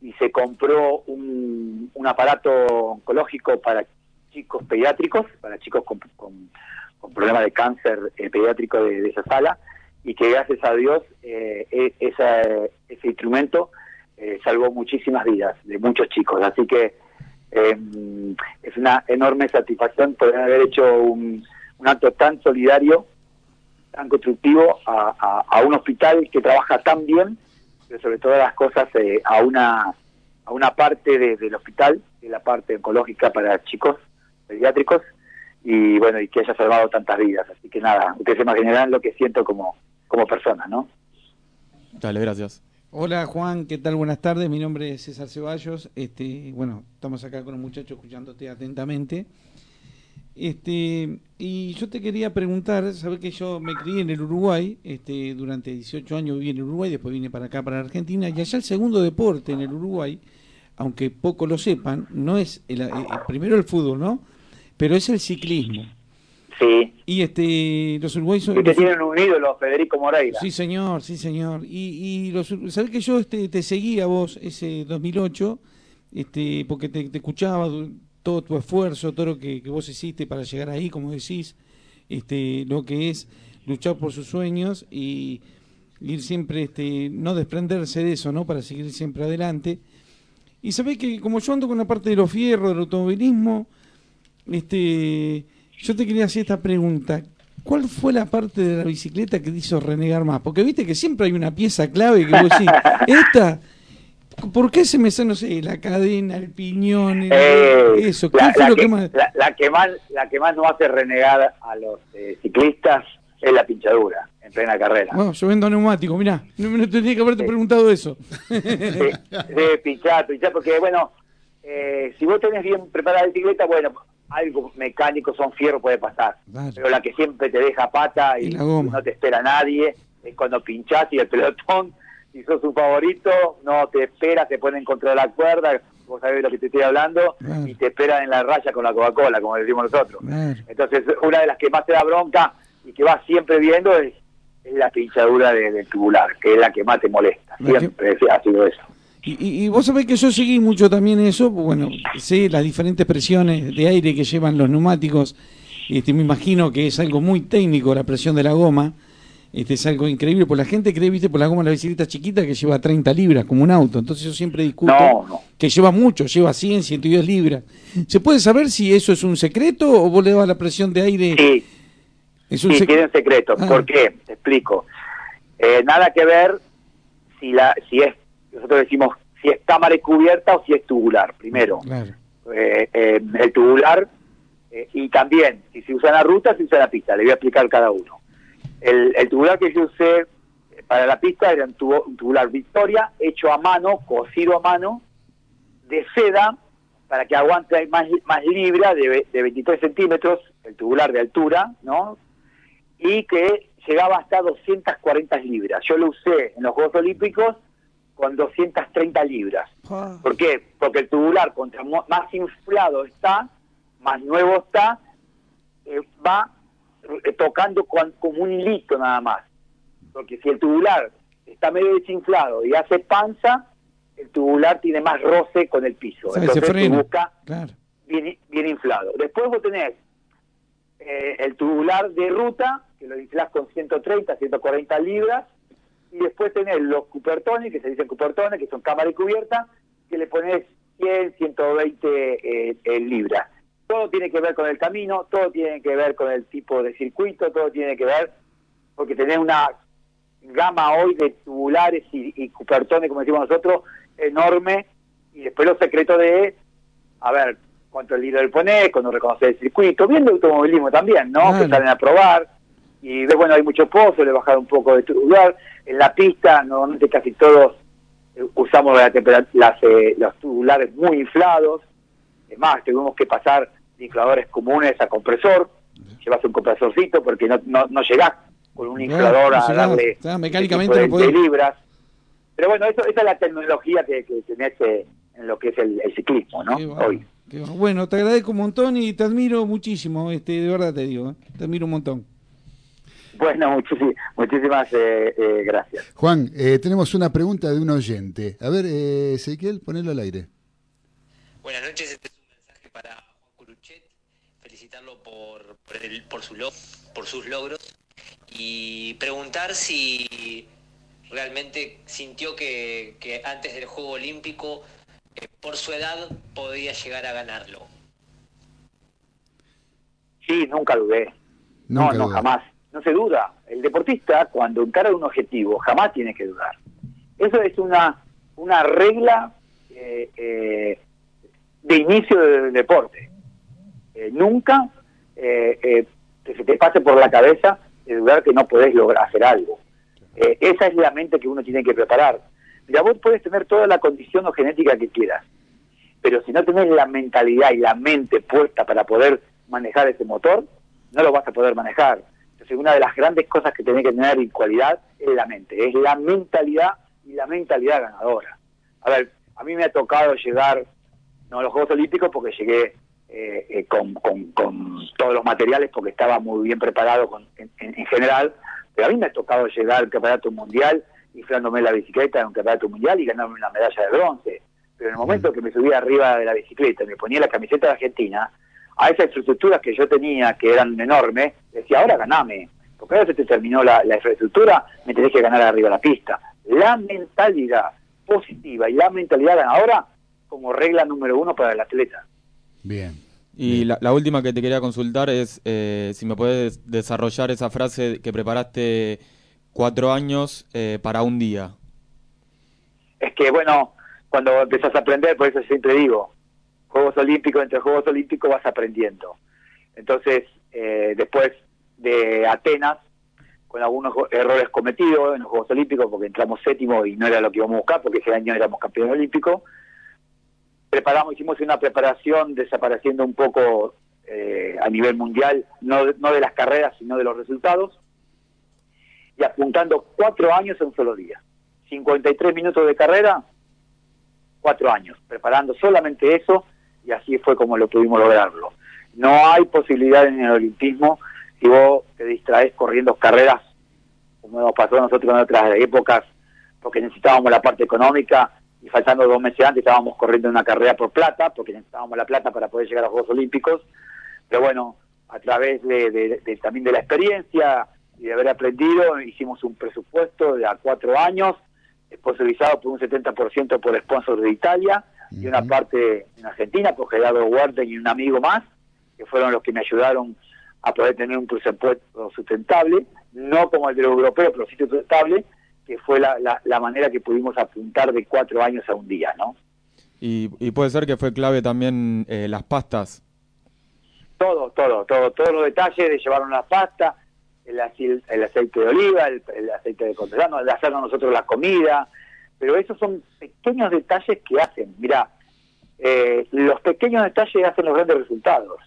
y se compró un, un aparato oncológico para chicos pediátricos, para chicos con, con, problemas de cáncer eh, pediátrico de, esa sala, y que gracias a Dios eh, e, ese instrumento eh, salvó muchísimas vidas de muchos chicos. Así que em, es una enorme satisfacción poder haber hecho un, un acto tan solidario tan constructivo a, un hospital que trabaja tan bien, pero sobre todas las cosas eh, a una a una parte del hospital, de la parte oncológica para chicos pediátricos, y bueno, y que haya salvado tantas vidas. Así que nada, ustedes se imaginarán lo que siento como, como persona, ¿no? Dale, gracias. Hola Juan, ¿qué tal? Buenas tardes, mi nombre es César Ceballos. Este, bueno, estamos acá con un muchacho escuchándote atentamente. Este, y yo te quería preguntar, sabes que yo me crié en el Uruguay, este, durante 18 años viví en el Uruguay, después vine para acá, para Argentina, y allá el segundo deporte en el Uruguay, aunque poco lo sepan, no es el, eh, primero el fútbol, ¿no? Pero es el ciclismo. Sí. Y este, los uruguayos... Que tienen un ídolo, Federico Moreira. Sí, señor, sí, señor. Y, y los, sabes que yo este, te seguía vos ese 2008, este, porque te, te escuchaba todo tu esfuerzo, todo lo que, vos hiciste para llegar ahí, como decís, este, lo que es luchar por sus sueños y ir siempre, este, no desprenderse de eso, ¿no? Para seguir siempre adelante. Y sabés que como yo ando con la parte de los fierros, del automovilismo, este, yo te quería hacer esta pregunta. ¿Cuál fue la parte de la bicicleta que te hizo renegar más? Porque viste que siempre hay una pieza clave que vos decís, esta ¿Por qué se me sale, no sé, la cadena, el piñón, eh, eso? ¿Qué la, fue lo que, más... La, que más... La que más nos hace renegar a los eh, ciclistas es la pinchadura en plena carrera. Bueno, yo vendo neumático, mirá, no, no tendría que haberte preguntado eso. Sí, pinchar, pinchar, porque bueno, eh, si vos tenés bien preparada la bicicleta, bueno, algo mecánico, son fierro, puede pasar. Pero la que siempre te deja pata y, no te espera nadie, es cuando pinchás y el pelotón si sos su favorito, no te espera, te pone en contra de la cuerda, vos sabés de lo que te estoy hablando, y te espera en la raya con la Coca-Cola, como decimos nosotros. Entonces, una de las que más te da bronca y que vas siempre viendo es, la pinchadura del tubular, que es la que más te molesta. Siempre ha sido eso. Y, y, vos sabés que yo seguí mucho también eso, bueno, sé las diferentes presiones de aire que llevan los neumáticos, este, me imagino que es algo muy técnico la presión de la goma, este es algo increíble, porque la gente cree, viste, por la goma la bicicleta chiquita que lleva 30 libras, como un auto. Entonces yo siempre discuto que lleva mucho, lleva 100, 110 libras. ¿Se puede saber si eso es un secreto o vos le das la presión de aire? Sí, sí, tienen secreto. Ah. ¿Por qué? Te explico. Eh, nada que ver si la si es, nosotros decimos si es cámara y cubierta o si es tubular, primero. Eh, eh, el tubular y también si se usa en la ruta, si se usa en la pista. Le voy a explicar cada uno. El, el tubular que yo usé para la pista era un, tubular Victoria hecho a mano, cosido a mano, de seda para que aguante más, más libra de, de 23 centímetros, el tubular de altura, ¿no? Y que llegaba hasta 240 libras. Yo lo usé en los Juegos Olímpicos con 230 libras. Ah. ¿Por qué? Porque el tubular, contra más inflado está, más nuevo está, eh, va tocando con, como un hilito nada más. Porque si el tubular está medio desinflado y hace panza, el tubular tiene más roce con el piso. Entonces se busca bien, inflado. Después vos tenés eh, el tubular de ruta, que lo inflás con 130, 140 libras, y después tenés los cupertones, que se dicen cupertones, que son cámara y cubierta, que le pones 100, 120 eh, libras. Todo tiene que ver con el camino, todo tiene que ver con el tipo de circuito, todo tiene que ver porque tenés una gama hoy de tubulares y, y cupertones, como decimos nosotros, enorme y después los secretos de, a ver, cuánto el líder pone, cuando reconoce el circuito, viendo automovilismo también, ¿no? Que salen a probar y ves, bueno, hay mucho pozo, le bajar un poco de tubular. En la pista, normalmente casi todos eh, usamos las, eh, los tubulares muy inflados. Es más, tuvimos que pasar infladores comunes a compresor. Llevas un compresorcito porque no, no, no llegás con un inflador a darle mecánicamente de libras. Pero bueno, eso, esa es la tecnología que, que tenés eh, en lo que es el, ciclismo, ¿no? Hoy. bueno. te agradezco un montón y te admiro muchísimo, este, de verdad te digo, ¿eh? te admiro un montón. Bueno, muchísimas, muchísimas eh, gracias. Juan, tenemos una pregunta de un oyente. A ver, Ezequiel, ponelo al aire. Buenas noches, este es un mensaje para Juan Curuchet, felicitarlo por, el, por, su por sus logros y preguntar si realmente sintió que, antes del Juego Olímpico, eh, por su edad, podía llegar a ganarlo. Sí, nunca dudé. no, no, jamás. No se duda. El deportista, cuando encara un objetivo, jamás tiene que dudar. Eso es una, una regla eh, eh, de inicio del deporte. nunca que se te pase por la cabeza de dudar que no podés lograr hacer algo. Eh, esa es la mente que uno tiene que preparar. Mira, vos puedes tener toda la condición o genética que quieras, pero si no tenés la mentalidad y la mente puesta para poder manejar ese motor, no lo vas a poder manejar. Entonces, una de las grandes cosas que tenés que tener en cualidad es la mente, es la mentalidad y la mentalidad ganadora. A ver, a mí me ha tocado llegar, no a los Juegos Olímpicos, porque llegué eh, eh, con, todos los materiales, porque estaba muy bien preparado en general, pero a mí me ha tocado llegar al campeonato mundial inflándome la bicicleta en un campeonato mundial y ganarme una medalla de bronce. Pero en el momento que me subía arriba de la bicicleta y me ponía la camiseta de Argentina, a esas infraestructuras que yo tenía, que eran enormes, decía, ahora ganame. Porque ahora se te terminó la, infraestructura, me tenés que ganar arriba de la pista. La mentalidad positiva y la mentalidad ganadora como regla número uno para el atleta. Bien. Y la, última que te quería consultar es eh, si me puedes desarrollar esa frase que preparaste cuatro años eh, para un día. Es que, bueno, cuando empezás a aprender, por eso siempre digo, Juegos Olímpicos, entre Juegos Olímpicos vas aprendiendo. Entonces, eh, después de Atenas, con algunos errores cometidos en los Juegos Olímpicos, porque entramos séptimo y no era lo que íbamos a buscar, porque ese año éramos campeones olímpicos, preparamos, hicimos una preparación desapareciendo un poco eh, a nivel mundial, no, de las carreras, sino de los resultados, y apuntando cuatro años en un solo día. 53 minutos de carrera, cuatro años, preparando solamente eso, y así fue como lo pudimos lograrlo. No hay posibilidad en el olimpismo si vos te distraes corriendo carreras, como nos pasó a nosotros en otras épocas, porque necesitábamos la parte económica y faltando dos meses antes estábamos corriendo una carrera por plata, porque necesitábamos la plata para poder llegar a los Juegos Olímpicos, pero bueno, a través de, también de la experiencia y de haber aprendido, hicimos un presupuesto de a cuatro años, sponsorizado por un 70% por sponsors de Italia y una parte en Argentina por Gerardo Huerta y un amigo más, que fueron los que me ayudaron a poder tener un presupuesto sustentable, no como el de los europeos, pero sí sustentable, que fue la, la, manera que pudimos apuntar de cuatro años a un día, ¿no? Y, puede ser que fue clave también eh, las pastas. Todo, todo, todo, todos los detalles de llevar una pasta, el, el aceite de oliva, el, aceite de contrasano, de hacernos nosotros la comida, pero esos son pequeños detalles que hacen. Mira, eh, los pequeños detalles hacen los grandes resultados.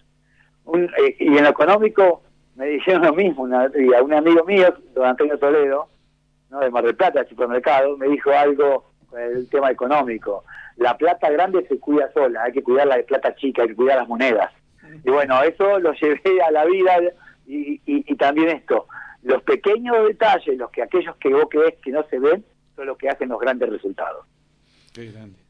Eh, y en lo económico me dijeron lo mismo, una, y a un amigo mío, don Antonio Toledo, ¿no? de Mar del Plata, del supermercado, me dijo algo con el tema económico. La plata grande se cuida sola, hay que cuidar la plata chica, hay que cuidar las monedas. Y bueno, eso lo llevé a la vida y, y, también esto, los pequeños detalles, los que aquellos que vos crees que no se ven, son los que hacen los grandes resultados.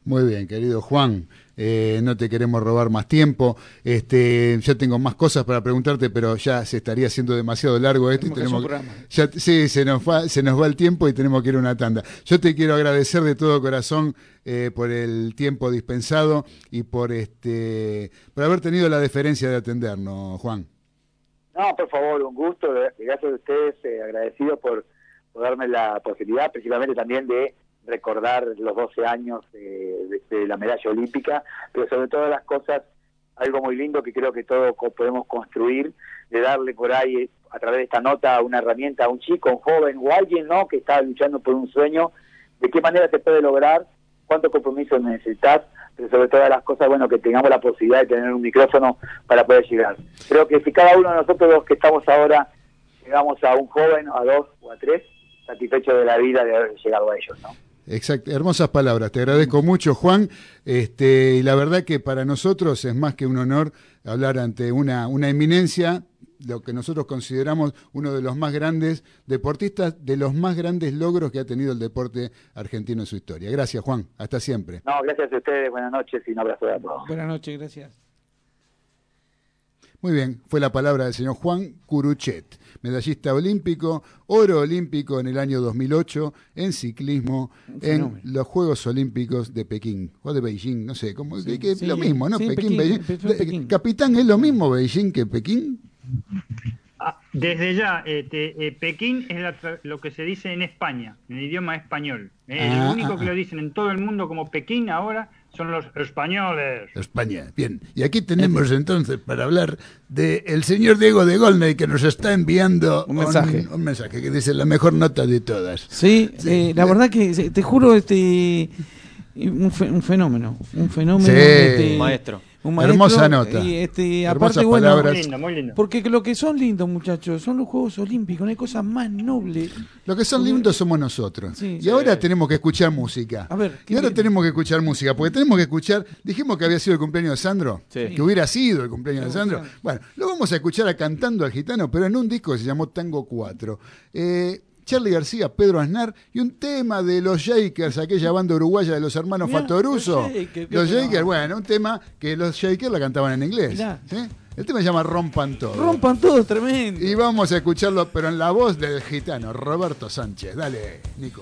Muy bien, querido Juan. Eh, no te queremos robar más tiempo. Este, yo tengo más cosas para preguntarte, pero ya se estaría haciendo demasiado largo esto. tenemos, ya, sí, se nos, va, se nos va el tiempo y tenemos que ir a una tanda. Yo te quiero agradecer de todo corazón eh, por el tiempo dispensado y por, este, por haber tenido la deferencia de atendernos, Juan. No, por favor, un gusto. Gracias a ustedes, eh, agradecido por, por darme la posibilidad, principalmente también de recordar los 12 años de, la medalla olímpica, pero sobre todas las cosas, algo muy lindo que creo que todos podemos construir, de darle por ahí a través de esta nota una herramienta a un chico, un joven o alguien no que está luchando por un sueño, de qué manera se puede lograr, cuánto compromiso necesitas, pero sobre todas las cosas, bueno, que tengamos la posibilidad de tener un micrófono para poder llegar. Creo que si cada uno de nosotros los que estamos ahora llegamos a un joven, a dos o a tres, satisfechos de la vida de haber llegado a ellos, ¿no? Exacto, hermosas palabras. Te agradezco mucho, Juan. Este, y la verdad que para nosotros es más que un honor hablar ante una, una eminencia, lo que nosotros consideramos uno de los más grandes deportistas, de los más grandes logros que ha tenido el deporte argentino en su historia. Gracias, Juan. Hasta siempre. No, gracias a ustedes. Buenas noches y un abrazo a todos. Buenas noches, gracias. Muy bien, fue la palabra del señor Juan Curuchet, medallista olímpico, oro olímpico en el año 2008 en ciclismo en los Juegos Olímpicos de Pekín o de Beijing, no sé, como que, lo mismo, ¿no? Pekín, Beijing. Capitán, ¿es lo mismo Beijing que Pekín? Ah, desde ya, este, eh, Pekín es lo que se dice en España, en idioma español. el ah, único que ah, lo dicen en todo el mundo como Pekín ahora son los españoles. España, bien. Y aquí tenemos entonces para hablar de el señor Diego de Golney que nos está enviando un mensaje. Un, mensaje que dice la mejor nota de todas. Sí, eh, la verdad que te juro, este un, fenómeno, un fenómeno. Este, maestro. Hermosa nota. Y este, aparte, bueno, porque lo que son lindos, muchachos, son los Juegos Olímpicos, no hay cosa más noble. Lo que son lindos somos nosotros. y ahora tenemos que escuchar música. A ver, y ahora tenemos que escuchar música, porque tenemos que escuchar, dijimos que había sido el cumpleaños de Sandro, que hubiera sido el cumpleaños de Sandro. Bueno, lo vamos a escuchar a cantando al gitano, pero en un disco que se llamó Tango 4. Eh, Charlie García, Pedro Aznar y un tema de los Shakers, aquella banda uruguaya de los hermanos Fatoruso. Los Shakers, bueno, un tema que los Shakers la cantaban en inglés. El tema se llama Rompan Todo. Rompan Todo, tremendo. Y vamos a escucharlo, pero en la voz del gitano, Roberto Sánchez. Dale, Nico.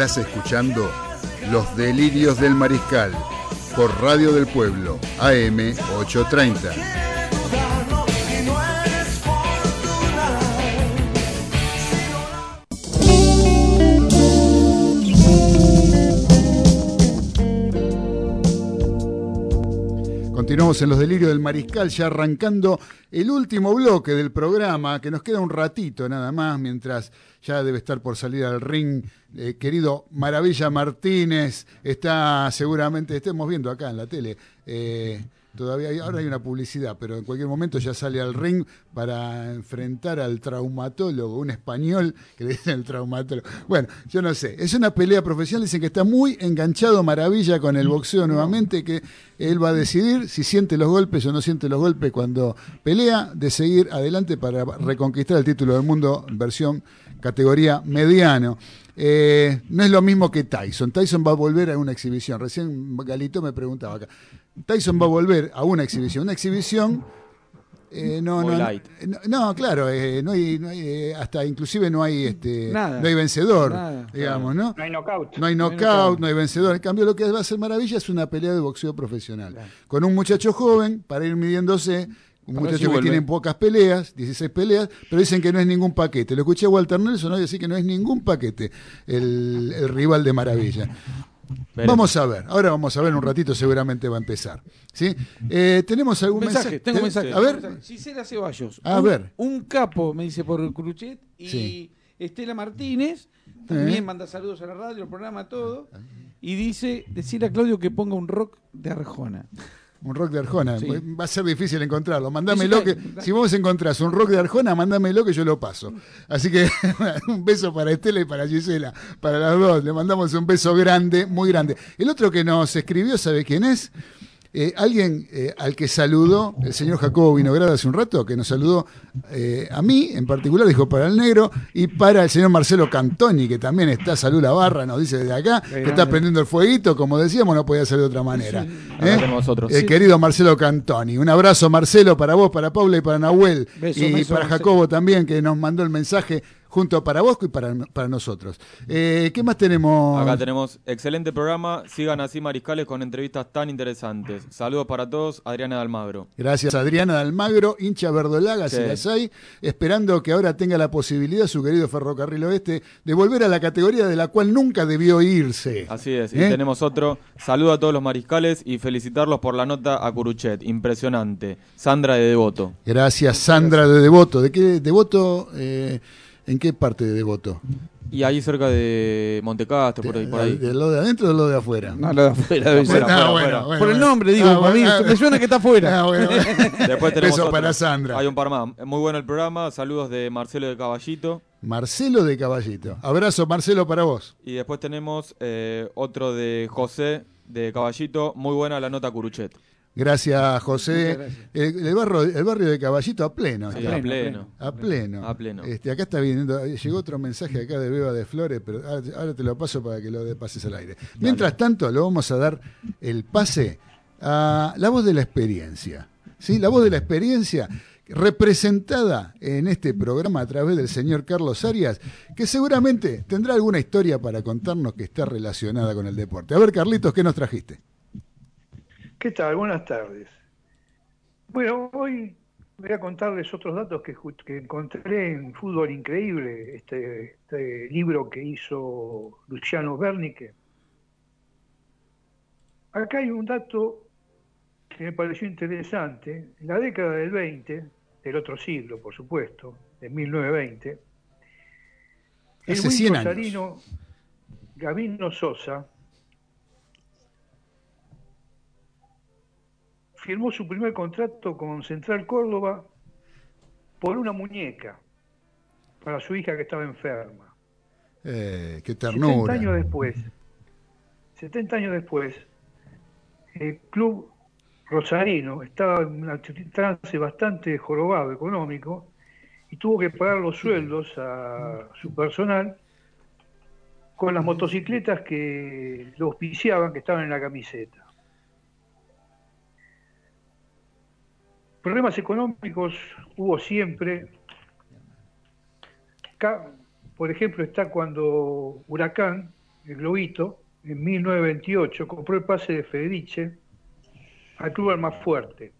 Estás escuchando Los Delirios del Mariscal por Radio del Pueblo, AM 830. Continuamos en los delirios del mariscal, ya arrancando el último bloque del programa, que nos queda un ratito nada más, mientras ya debe estar por salir al ring. Eh, querido Maravilla Martínez, está seguramente, estemos viendo acá en la tele. Eh, Todavía ahora hay una publicidad, pero en cualquier momento ya sale al ring para enfrentar al traumatólogo, un español que le dicen el traumatólogo. Bueno, yo no sé. Es una pelea profesional, dicen que está muy enganchado Maravilla con el boxeo nuevamente, que él va a decidir si siente los golpes o no siente los golpes cuando pelea, de seguir adelante para reconquistar el título del mundo versión categoría mediano. Eh, no es lo mismo que Tyson. Tyson va a volver a una exhibición. Recién Galito me preguntaba acá. Tyson va a volver a una exhibición. Una exhibición. Eh, no, no, no, claro, eh, no hay, no hay eh, hasta inclusive no hay este, no hay vencedor, digamos, ¿no? No hay knockout. No hay knockout, no hay vencedor. En cambio, lo que va a ser maravilla es una pelea de boxeo profesional. Con un muchacho joven, para ir midiéndose, un muchacho que tiene pocas peleas, 16 peleas, pero dicen que no es ningún paquete. Lo escuché a Walter Nelson hoy decir que no es ningún paquete el, el rival de Maravilla. Vamos a ver, ahora vamos a ver un ratito, seguramente va a empezar. ¿sí? Eh, ¿Tenemos algún mensaje? Tengo mensaje. A ver. Gisela Ceballos. A ver. Un capo, me dice por Cruchet. Y Estela Martínez también manda saludos a la radio, al programa, todo. Y dice, decir a Claudio que ponga un rock de Arjona. Un rock de Arjona. Va a ser difícil encontrarlo. Mándamelo que. Si vos encontrás un rock de Arjona, mándamelo que yo lo paso. Así que un beso para Estela y para Gisela. Para las dos. Le mandamos un beso grande, muy grande. El otro que nos escribió, ¿sabe quién es? Eh, alguien eh, al que saludó el señor Jacobo Vinograd hace un rato, que nos saludó eh, a mí en particular, dijo para el negro, y para el señor Marcelo Cantoni, que también está, salud la barra, nos dice desde acá, que está prendiendo el fueguito, como decíamos, no podía ser de otra manera. El querido Marcelo Cantoni. Un abrazo, Marcelo, para vos, para Paula y para Nahuel, y para Jacobo también, que nos mandó el mensaje junto para Bosco y para, para nosotros. Eh, ¿Qué más tenemos? Acá tenemos excelente programa. Sigan así, Mariscales, con entrevistas tan interesantes. Saludos para todos, Adriana de Almagro. Gracias, Adriana de Almagro, hincha verdolaga, si las hay, esperando que ahora tenga la posibilidad, su querido Ferrocarril Oeste, de volver a la categoría de la cual nunca debió irse. Así es, y ¿Eh? tenemos otro. Saludo a todos los mariscales y felicitarlos por la nota a Curuchet. Impresionante. Sandra de Devoto. Gracias, Sandra de Devoto. ¿De qué Devoto? Eh, ¿En qué parte de Devoto? Y ahí cerca de Montecastro, por ahí. Por ahí. ¿De lo de adentro o de lo de afuera? No, lo de afuera debe ser. por el nombre, digo, ah, mí, me suena que está afuera. Ah, Después tenemos para Sandra. Hay un par más. Muy bueno el programa. Saludos de Marcelo de Caballito. Marcelo de Caballito. Abrazo, Marcelo, para vos. Y después tenemos eh, otro de José de Caballito. Muy buena la nota Curuchet. Gracias, José. El, barrio, el barrio de Caballito a pleno. a, pleno, a pleno. A pleno. Este, acá está viniendo, llegó otro mensaje acá de Beba de Flores, pero ahora, te lo paso para que lo pases al aire. Mientras tanto, lo vamos a dar el pase a la voz de la experiencia. ¿sí? La voz de la experiencia representada en este programa a través del señor Carlos Arias, que seguramente tendrá alguna historia para contarnos que está relacionada con el deporte. A ver, Carlitos, ¿qué nos trajiste? ¿Qué tal? Buenas tardes. Bueno, hoy voy a contarles otros datos que, encontré en Fútbol Increíble, este, este, libro que hizo Luciano Bernique. Acá hay un dato que me pareció interesante. En la década del 20, del otro siglo, por supuesto, de 1920, el muy Gavino Sosa firmó su primer contrato con Central Córdoba por una muñeca para su hija que estaba enferma. Eh, qué ternura. 70 años después, 70 años después, el club rosarino estaba en un trance bastante jorobado económico y tuvo que pagar los sueldos a su personal con las motocicletas que lo auspiciaban, que estaban en la camiseta. Problemas económicos hubo siempre. Por ejemplo, está cuando Huracán, el Globito, en 1928, compró el pase de Federiche al club más fuerte.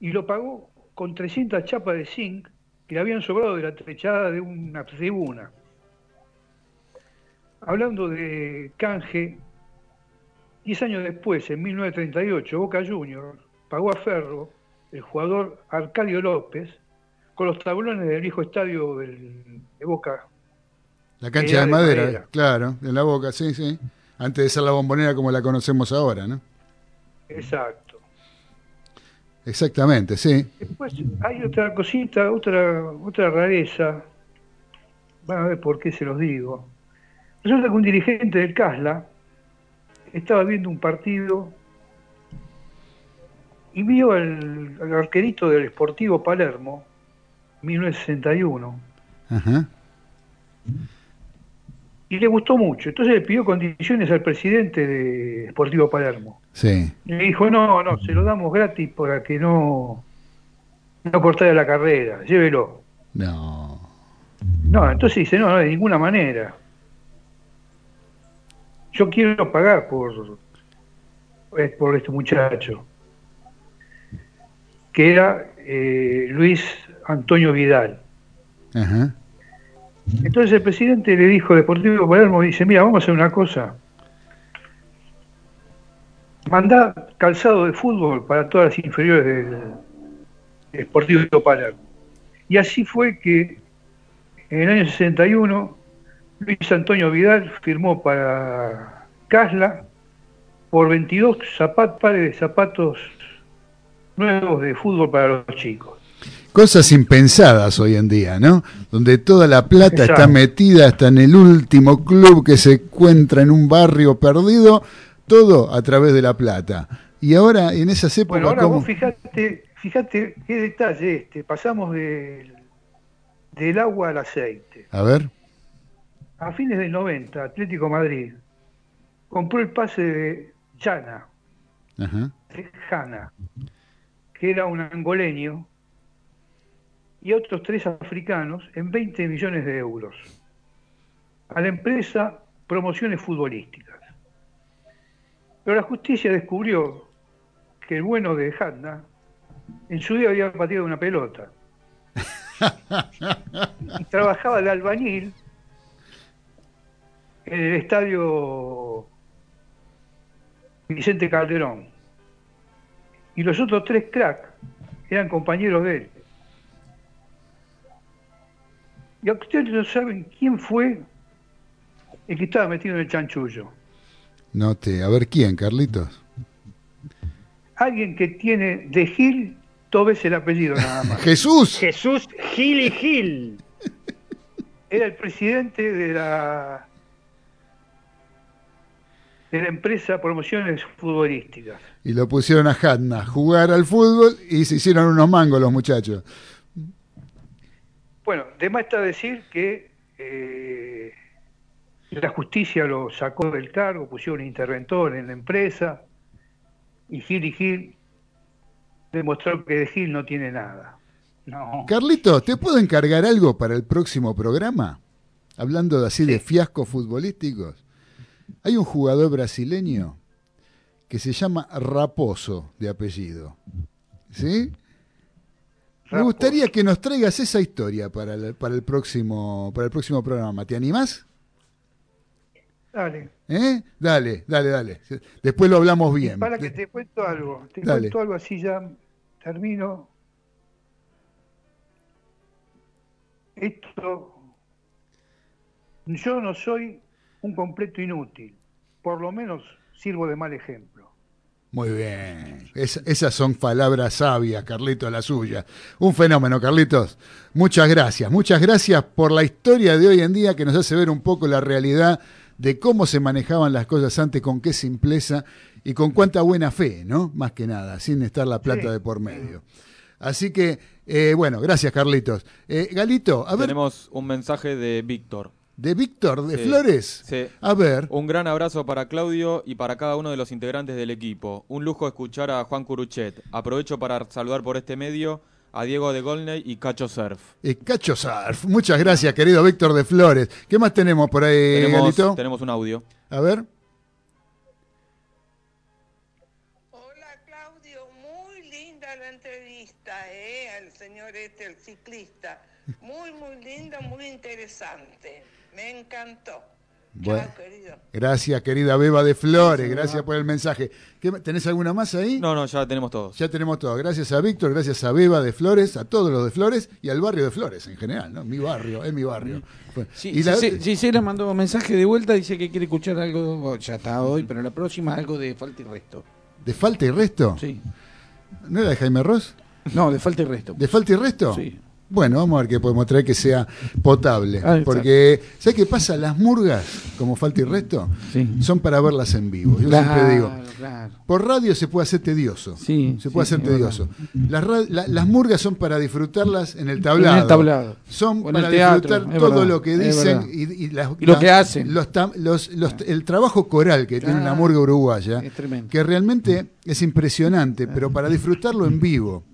Y lo pagó con 300 chapas de zinc que le habían sobrado de la trechada de una tribuna. Hablando de canje, 10 años después, en 1938, Boca Juniors pagó a Ferro, el jugador Arcadio López, con los tablones del viejo estadio de Boca. La cancha de, madera, claro, en la Boca, sí, sí. Antes de ser la bombonera como la conocemos ahora, ¿no? Exacto. Exactamente, sí. Después hay otra cosita, otra, otra rareza. Van a ver por qué se los digo. Resulta que un dirigente del CASLA estaba viendo un partido y vio al, arquerito del Sportivo Palermo, 1961. Ajá. Y le gustó mucho. Entonces le pidió condiciones al presidente de Sportivo Palermo. Sí. Le dijo, no, no, se lo damos gratis para que no, no cortara la carrera, llévelo. No. No, entonces dice, no, no, de ninguna manera. Yo quiero pagar por, por este muchacho que era eh, Luis Antonio Vidal. Entonces el presidente le dijo Deportivo Palermo, dice, mira, vamos a hacer una cosa. Mandá calzado de fútbol para todas las inferiores del Deportivo Palermo. Y así fue que en el año 61 Luis Antonio Vidal firmó para Casla por 22 pares de zapatos nuevos de fútbol para los chicos. Cosas impensadas hoy en día, ¿no? Donde toda la plata está metida hasta en el último club que se encuentra en un barrio perdido, todo a través de la plata. Y ahora, en esas épocas... Bueno, ahora vos fíjate, fíjate qué detalle este, pasamos del, del agua al aceite. A ver. A fines del 90, Atlético Madrid compró el pase de Chana, Ajá. de Jana, que era un angoleño, y otros tres africanos en 20 millones de euros a la empresa Promociones Futbolísticas. Pero la justicia descubrió que el bueno de Hanna en su día había batido una pelota y trabajaba de albañil en el estadio Vicente Calderón. Y los otros tres cracks eran compañeros de él. Y ustedes no saben quién fue el que estaba metido en el chanchullo. No te, a ver quién, Carlitos. Alguien que tiene de Gil todo veces el apellido nada más. Jesús. Jesús Gil y Gil. Era el presidente de la de la empresa Promociones Futbolísticas. Y lo pusieron a Hanna a jugar al fútbol y se hicieron unos mangos los muchachos. Bueno, de más está decir que eh, la justicia lo sacó del cargo, pusieron un interventor en la empresa y Gil y Gil demostró que de Gil no tiene nada. No. Carlito, ¿te puedo encargar algo para el próximo programa? Hablando de así de fiascos futbolísticos. Hay un jugador brasileño que se llama Raposo de apellido. ¿Sí? Me gustaría que nos traigas esa historia para el, para el próximo para el próximo programa. ¿Te animás? Dale. ¿Eh? Dale, dale, dale. Después lo hablamos bien. para que te cuento algo. Te cuento algo así ya termino. Esto. Yo no soy un completo inútil. Por lo menos sirvo de mal ejemplo. Muy bien. esas son palabras sabias, Carlitos, la suya. Un fenómeno, Carlitos. Muchas gracias. Muchas gracias por la historia de hoy en día que nos hace ver un poco la realidad de cómo se manejaban las cosas antes, con qué simpleza y con cuánta buena fe, ¿no? Más que nada, sin estar la plata de por medio. Así que, eh, bueno, gracias, Carlitos. Eh, Galito, a ver. Tenemos un mensaje de Víctor de Víctor de Flores. Sí. A ver. Un gran abrazo para Claudio y para cada uno de los integrantes del equipo. Un lujo escuchar a Juan Curuchet. Aprovecho para saludar por este medio a Diego de Golney y Cacho Surf. Y Cacho Surf. Muchas gracias, querido Víctor de Flores. ¿Qué más tenemos por ahí, tenemos, Tenemos un audio. A ver. Hola, Claudio. Muy linda la entrevista, ¿eh? Al señor este, el ciclista. Muy, muy linda, muy interesante. Me encantó. Bueno, gracias, querida Beba de Flores, gracias por el mensaje. ¿Tenés alguna más ahí? No, no, ya tenemos todo. Ya tenemos todo. Gracias a Víctor, gracias a Beba de Flores, a todos los de Flores y al barrio de Flores en general, ¿no? Mi barrio, es mi barrio. Sí, y la... mandó un mensaje de vuelta, dice que quiere escuchar algo, ya está hoy, pero la próxima algo de falta y resto. ¿De falta y resto? Sí. ¿No era de Jaime Ross? No, de falta y resto. ¿De falta y resto? Sí. Bueno, vamos a ver qué podemos traer que sea potable. porque, ¿sabes qué pasa? Las murgas, como falta y resto, son para verlas en vivo. Yo siempre digo, por radio se puede hacer tedioso. Sí, se puede hacer tedioso. Las, las, murgas son para disfrutarlas en el tablado. En el tablado. Son para disfrutar todo lo que dicen y, lo que hacen. Los, el trabajo coral que tiene una murga uruguaya, que realmente es impresionante, pero para disfrutarlo en vivo.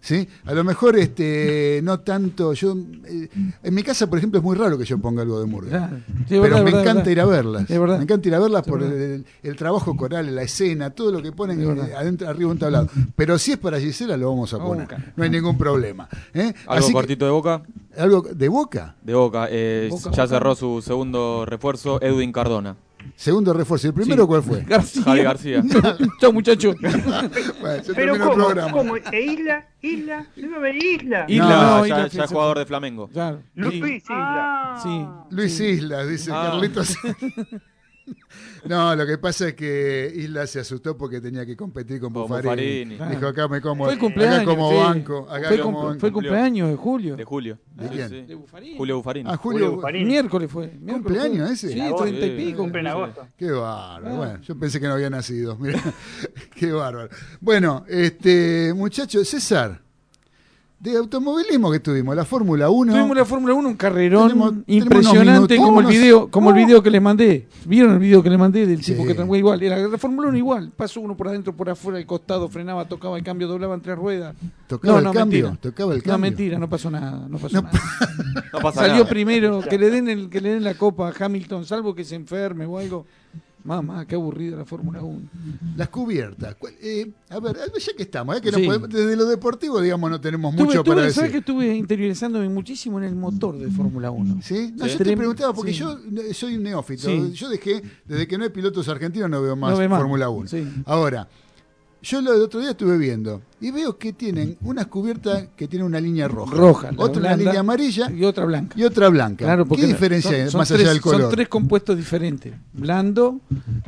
¿sí? A lo mejor este no tanto. yo eh, En mi casa, por ejemplo, es muy raro que yo ponga algo de murga. pero me encanta ir a verlas. Me encanta ir a verlas por el, trabajo coral, la escena, todo lo que ponen eh, adentro, arriba un tablado. Pero si es para Gisela, lo vamos a poner. No hay ningún problema. ¿eh? ¿Algo cortito de boca? ¿Algo de boca? De boca. ya cerró su segundo refuerzo, Edwin Cardona. Segundo refuerzo. ¿El primero cuál fue? García. Javi García. Chao, muchacho. Pero ¿cómo? ¿Cómo? ¿E Isla? ¿Isla? ¿No me Isla? Isla, no, ya, ya es jugador de Flamengo. Luis Isla. sí. Luis Isla, dice ah. Carlitos. No, lo que pasa es que Isla se asustó porque tenía que competir con, Buffarini. Dijo, acá me como, fue cumpleaños, acá como banco. Acá fue, como banco. fue el cumpleaños de Julio. De Julio. ¿De quién? De Buffarini. Julio Buffarini. Ah, Julio, Buffarini. Miércoles fue. Miércoles ¿Cumpleaños ese? Sí, treinta y pico. Cumple en agosto. Qué bárbaro. Ah. Bueno, yo pensé que no había nacido. Mira, qué bárbaro. Bueno, este, muchachos, César de automovilismo que tuvimos, la Fórmula 1. Tuvimos la Fórmula 1, un carrerón impresionante como el video, como el video que les mandé. ¿Vieron el video que les mandé del tipo que fue igual? Era la Fórmula 1 igual, pasó uno por adentro, por afuera, al costado, frenaba, tocaba el cambio, doblaba en tres ruedas. Tocaba el cambio, tocaba el cambio. No, mentira, no pasó nada, no pasó nada. Salió primero, que le den el, que le den la copa a Hamilton, salvo que se enferme o algo. Mamá, qué aburrida la Fórmula 1. Las cubiertas. Eh, a ver, ya que estamos, ¿eh? que desde lo deportivo, digamos, no tenemos mucho para decir. ¿Sabes que estuve interiorizándome muchísimo en el motor de Fórmula 1? ¿Sí? No, yo te preguntaba, porque yo soy un neófito. Yo dejé, desde que no hay pilotos argentinos, no veo más, Fórmula 1. Ahora, yo el otro día estuve viendo y veo que tienen unas cubiertas que tienen una línea roja. Roja. Otra una línea amarilla. Y otra blanca. Y otra blanca. Claro, ¿Qué diferencia hay más allá del color? Son tres compuestos diferentes. Blando,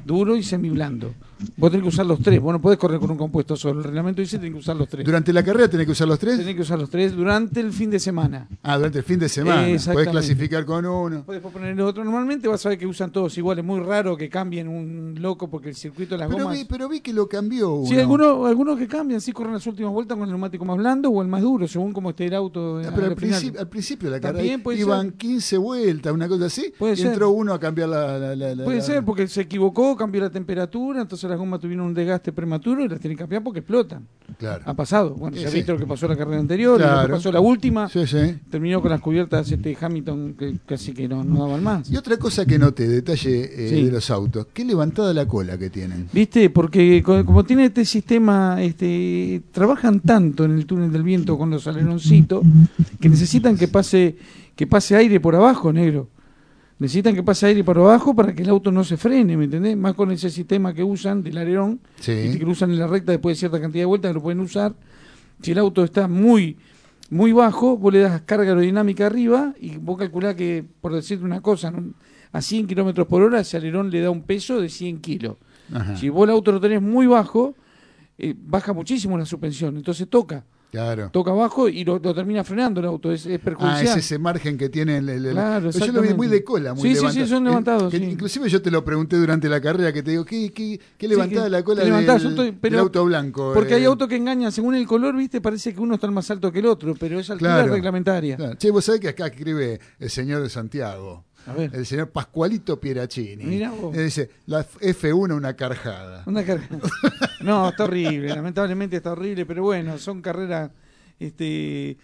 duro y semiblando. Vos tenés que usar los tres. Vos no podés correr con un compuesto solo. El reglamento dice que tenés que usar los tres. ¿Durante la carrera tenés que usar los tres? Tenés que usar los tres durante el fin de semana. Ah, durante el fin de semana. Podés clasificar con uno. Podés poner otro. Normalmente vas a ver que usan todos igual. Es muy raro que cambien un loco porque el circuito de las pero gomas... Vi, pero vi que lo cambió uno. Sí, algunos, algunos que cambian. Sí corren las últimas vueltas con el neumático más blando o el más duro, según cómo esté el auto. Ah, pero al, principio, al principio de la carrera iban 15 vueltas, una cosa así. y entró uno a cambiar la... puede ser, porque se equivocó, cambió la temperatura, entonces las gomas tuvieron un desgaste prematuro y las tienen que cambiar porque explotan. Claro. Ha pasado. Bueno, ya viste lo que pasó en la carrera anterior, lo que pasó la última. Sí, sí. Terminó con las cubiertas este Hamilton que casi que no, no daban más. Y otra cosa que noté, detalle eh, de los autos, qué levantada la cola que tienen. ¿Viste? Porque como tiene este sistema, este trabajan tanto en el túnel del viento con los aleroncitos que necesitan que pase que pase aire por abajo, negro necesitan que pase aire por abajo para que el auto no se frene, ¿me entendés? Más con ese sistema que usan del alerón, que lo usan en la recta después de cierta cantidad de vueltas, que lo pueden usar. Si el auto está muy muy bajo, vos le das carga aerodinámica arriba y vos calculás que, por decirte una cosa, a 100 kilómetros por hora ese alerón le da un peso de 100 kilos. Si vos el auto lo tenés muy bajo, eh, baja muchísimo la suspensión, entonces toca. Claro. Toca abajo y lo, termina frenando el auto, es, es perjudicial. Ah, es ese margen que tiene el... el claro, yo lo vi muy de cola, muy sí, Sí, sí, son levantados. Inclusive yo te lo pregunté durante la carrera, que te digo, ¿qué, qué, qué levantada la cola del, auto blanco? Porque hay eh? autos que engañan, según el color, viste, parece que uno está más alto que el otro, pero es altura reglamentaria. Claro. Che, vos sabés que acá escribe el señor de Santiago. El señor Pascualito Pieracini. Mira vos. dice, la F1 una carjada. Una carjada. no, está horrible, lamentablemente está horrible, pero bueno, son carreras Este,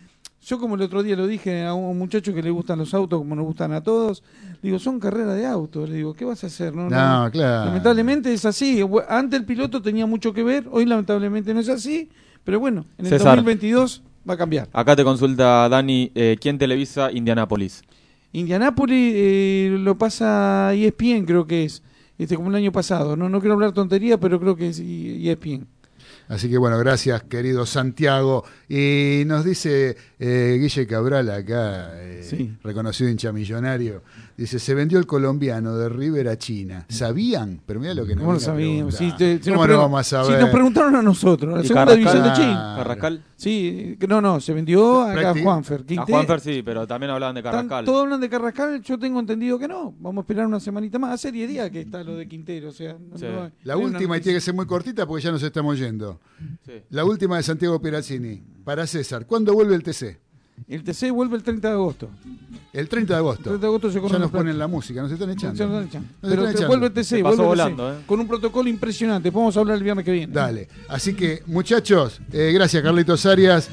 yo como el otro día lo dije a un muchacho que le gustan los autos como nos gustan a todos, digo, son carreras de autos, le digo, ¿qué vas a hacer? No, no, claro. Lamentablemente es así. Antes el piloto tenía mucho que ver, hoy lamentablemente no es así, pero bueno, en el 2022 va a cambiar. Acá te consulta Dani, eh, ¿quién televisa Indianápolis? Indianápolis eh, lo pasa ESPN, creo que es, este como el año pasado. No, no quiero hablar tontería, pero creo que es ESPN. Así que bueno, gracias querido Santiago. Y nos dice eh, Guille Cabral acá, eh, reconocido hincha millonario, dice, se vendió el colombiano de River a China. ¿Sabían? Pero mira lo que nos ¿Cómo lo sabíamos? Si, ¿Cómo no vamos a saber? Si nos preguntaron a nosotros, la segunda división de China. ¿Carrascal? Sí, no, no, se vendió a, Juanfer. A Juanfer sí, pero también hablaban de Carrascal. Todos hablan de Carrascal, yo tengo entendido que no. Vamos a esperar una semanita más. Hace 10 días que está lo de Quintero. O sea, la última, y tiene que ser muy cortita porque ya nos estamos yendo. La última de Santiago Perazzini, para César. ¿Cuándo vuelve el TC? El TC vuelve el 30 de agosto. El 30 de agosto. 30 de agosto ya nos ponen la música, nos están echando. Nos están echando. Pero vuelve el TC, vuelve volando, ¿eh? con un protocolo impresionante. Podemos hablar el viernes que viene. Dale. Así que, muchachos, eh, gracias Carlitos Arias.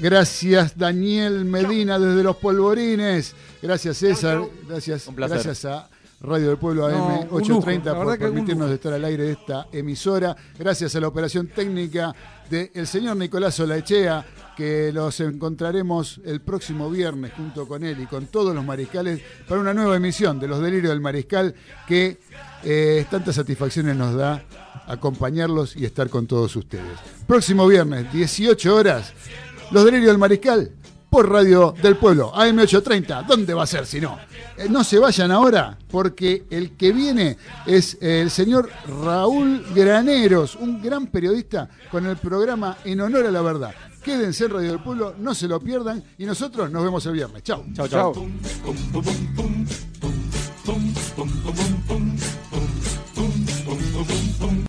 Gracias Daniel Medina desde los polvorines. Gracias César. Gracias, gracias a Radio del Pueblo AM 830 por permitirnos estar al aire de esta emisora. Gracias a la operación técnica del señor Nicolás Olaechea, que los encontraremos el próximo viernes junto con él y con todos los mariscales para una nueva emisión de Los Delirios del Mariscal que eh, tantas satisfacciones nos da acompañarlos y estar con todos ustedes. Próximo viernes, 18 horas, Los Delirios del Mariscal por Radio del Pueblo, AM830. ¿Dónde va a ser si no? Eh, no se vayan ahora, porque el que viene es el señor Raúl Graneros, un gran periodista con el programa En Honor a la Verdad. Quédense en Radio del Pueblo, no se lo pierdan y nosotros nos vemos el viernes. Chao. Chao, chao.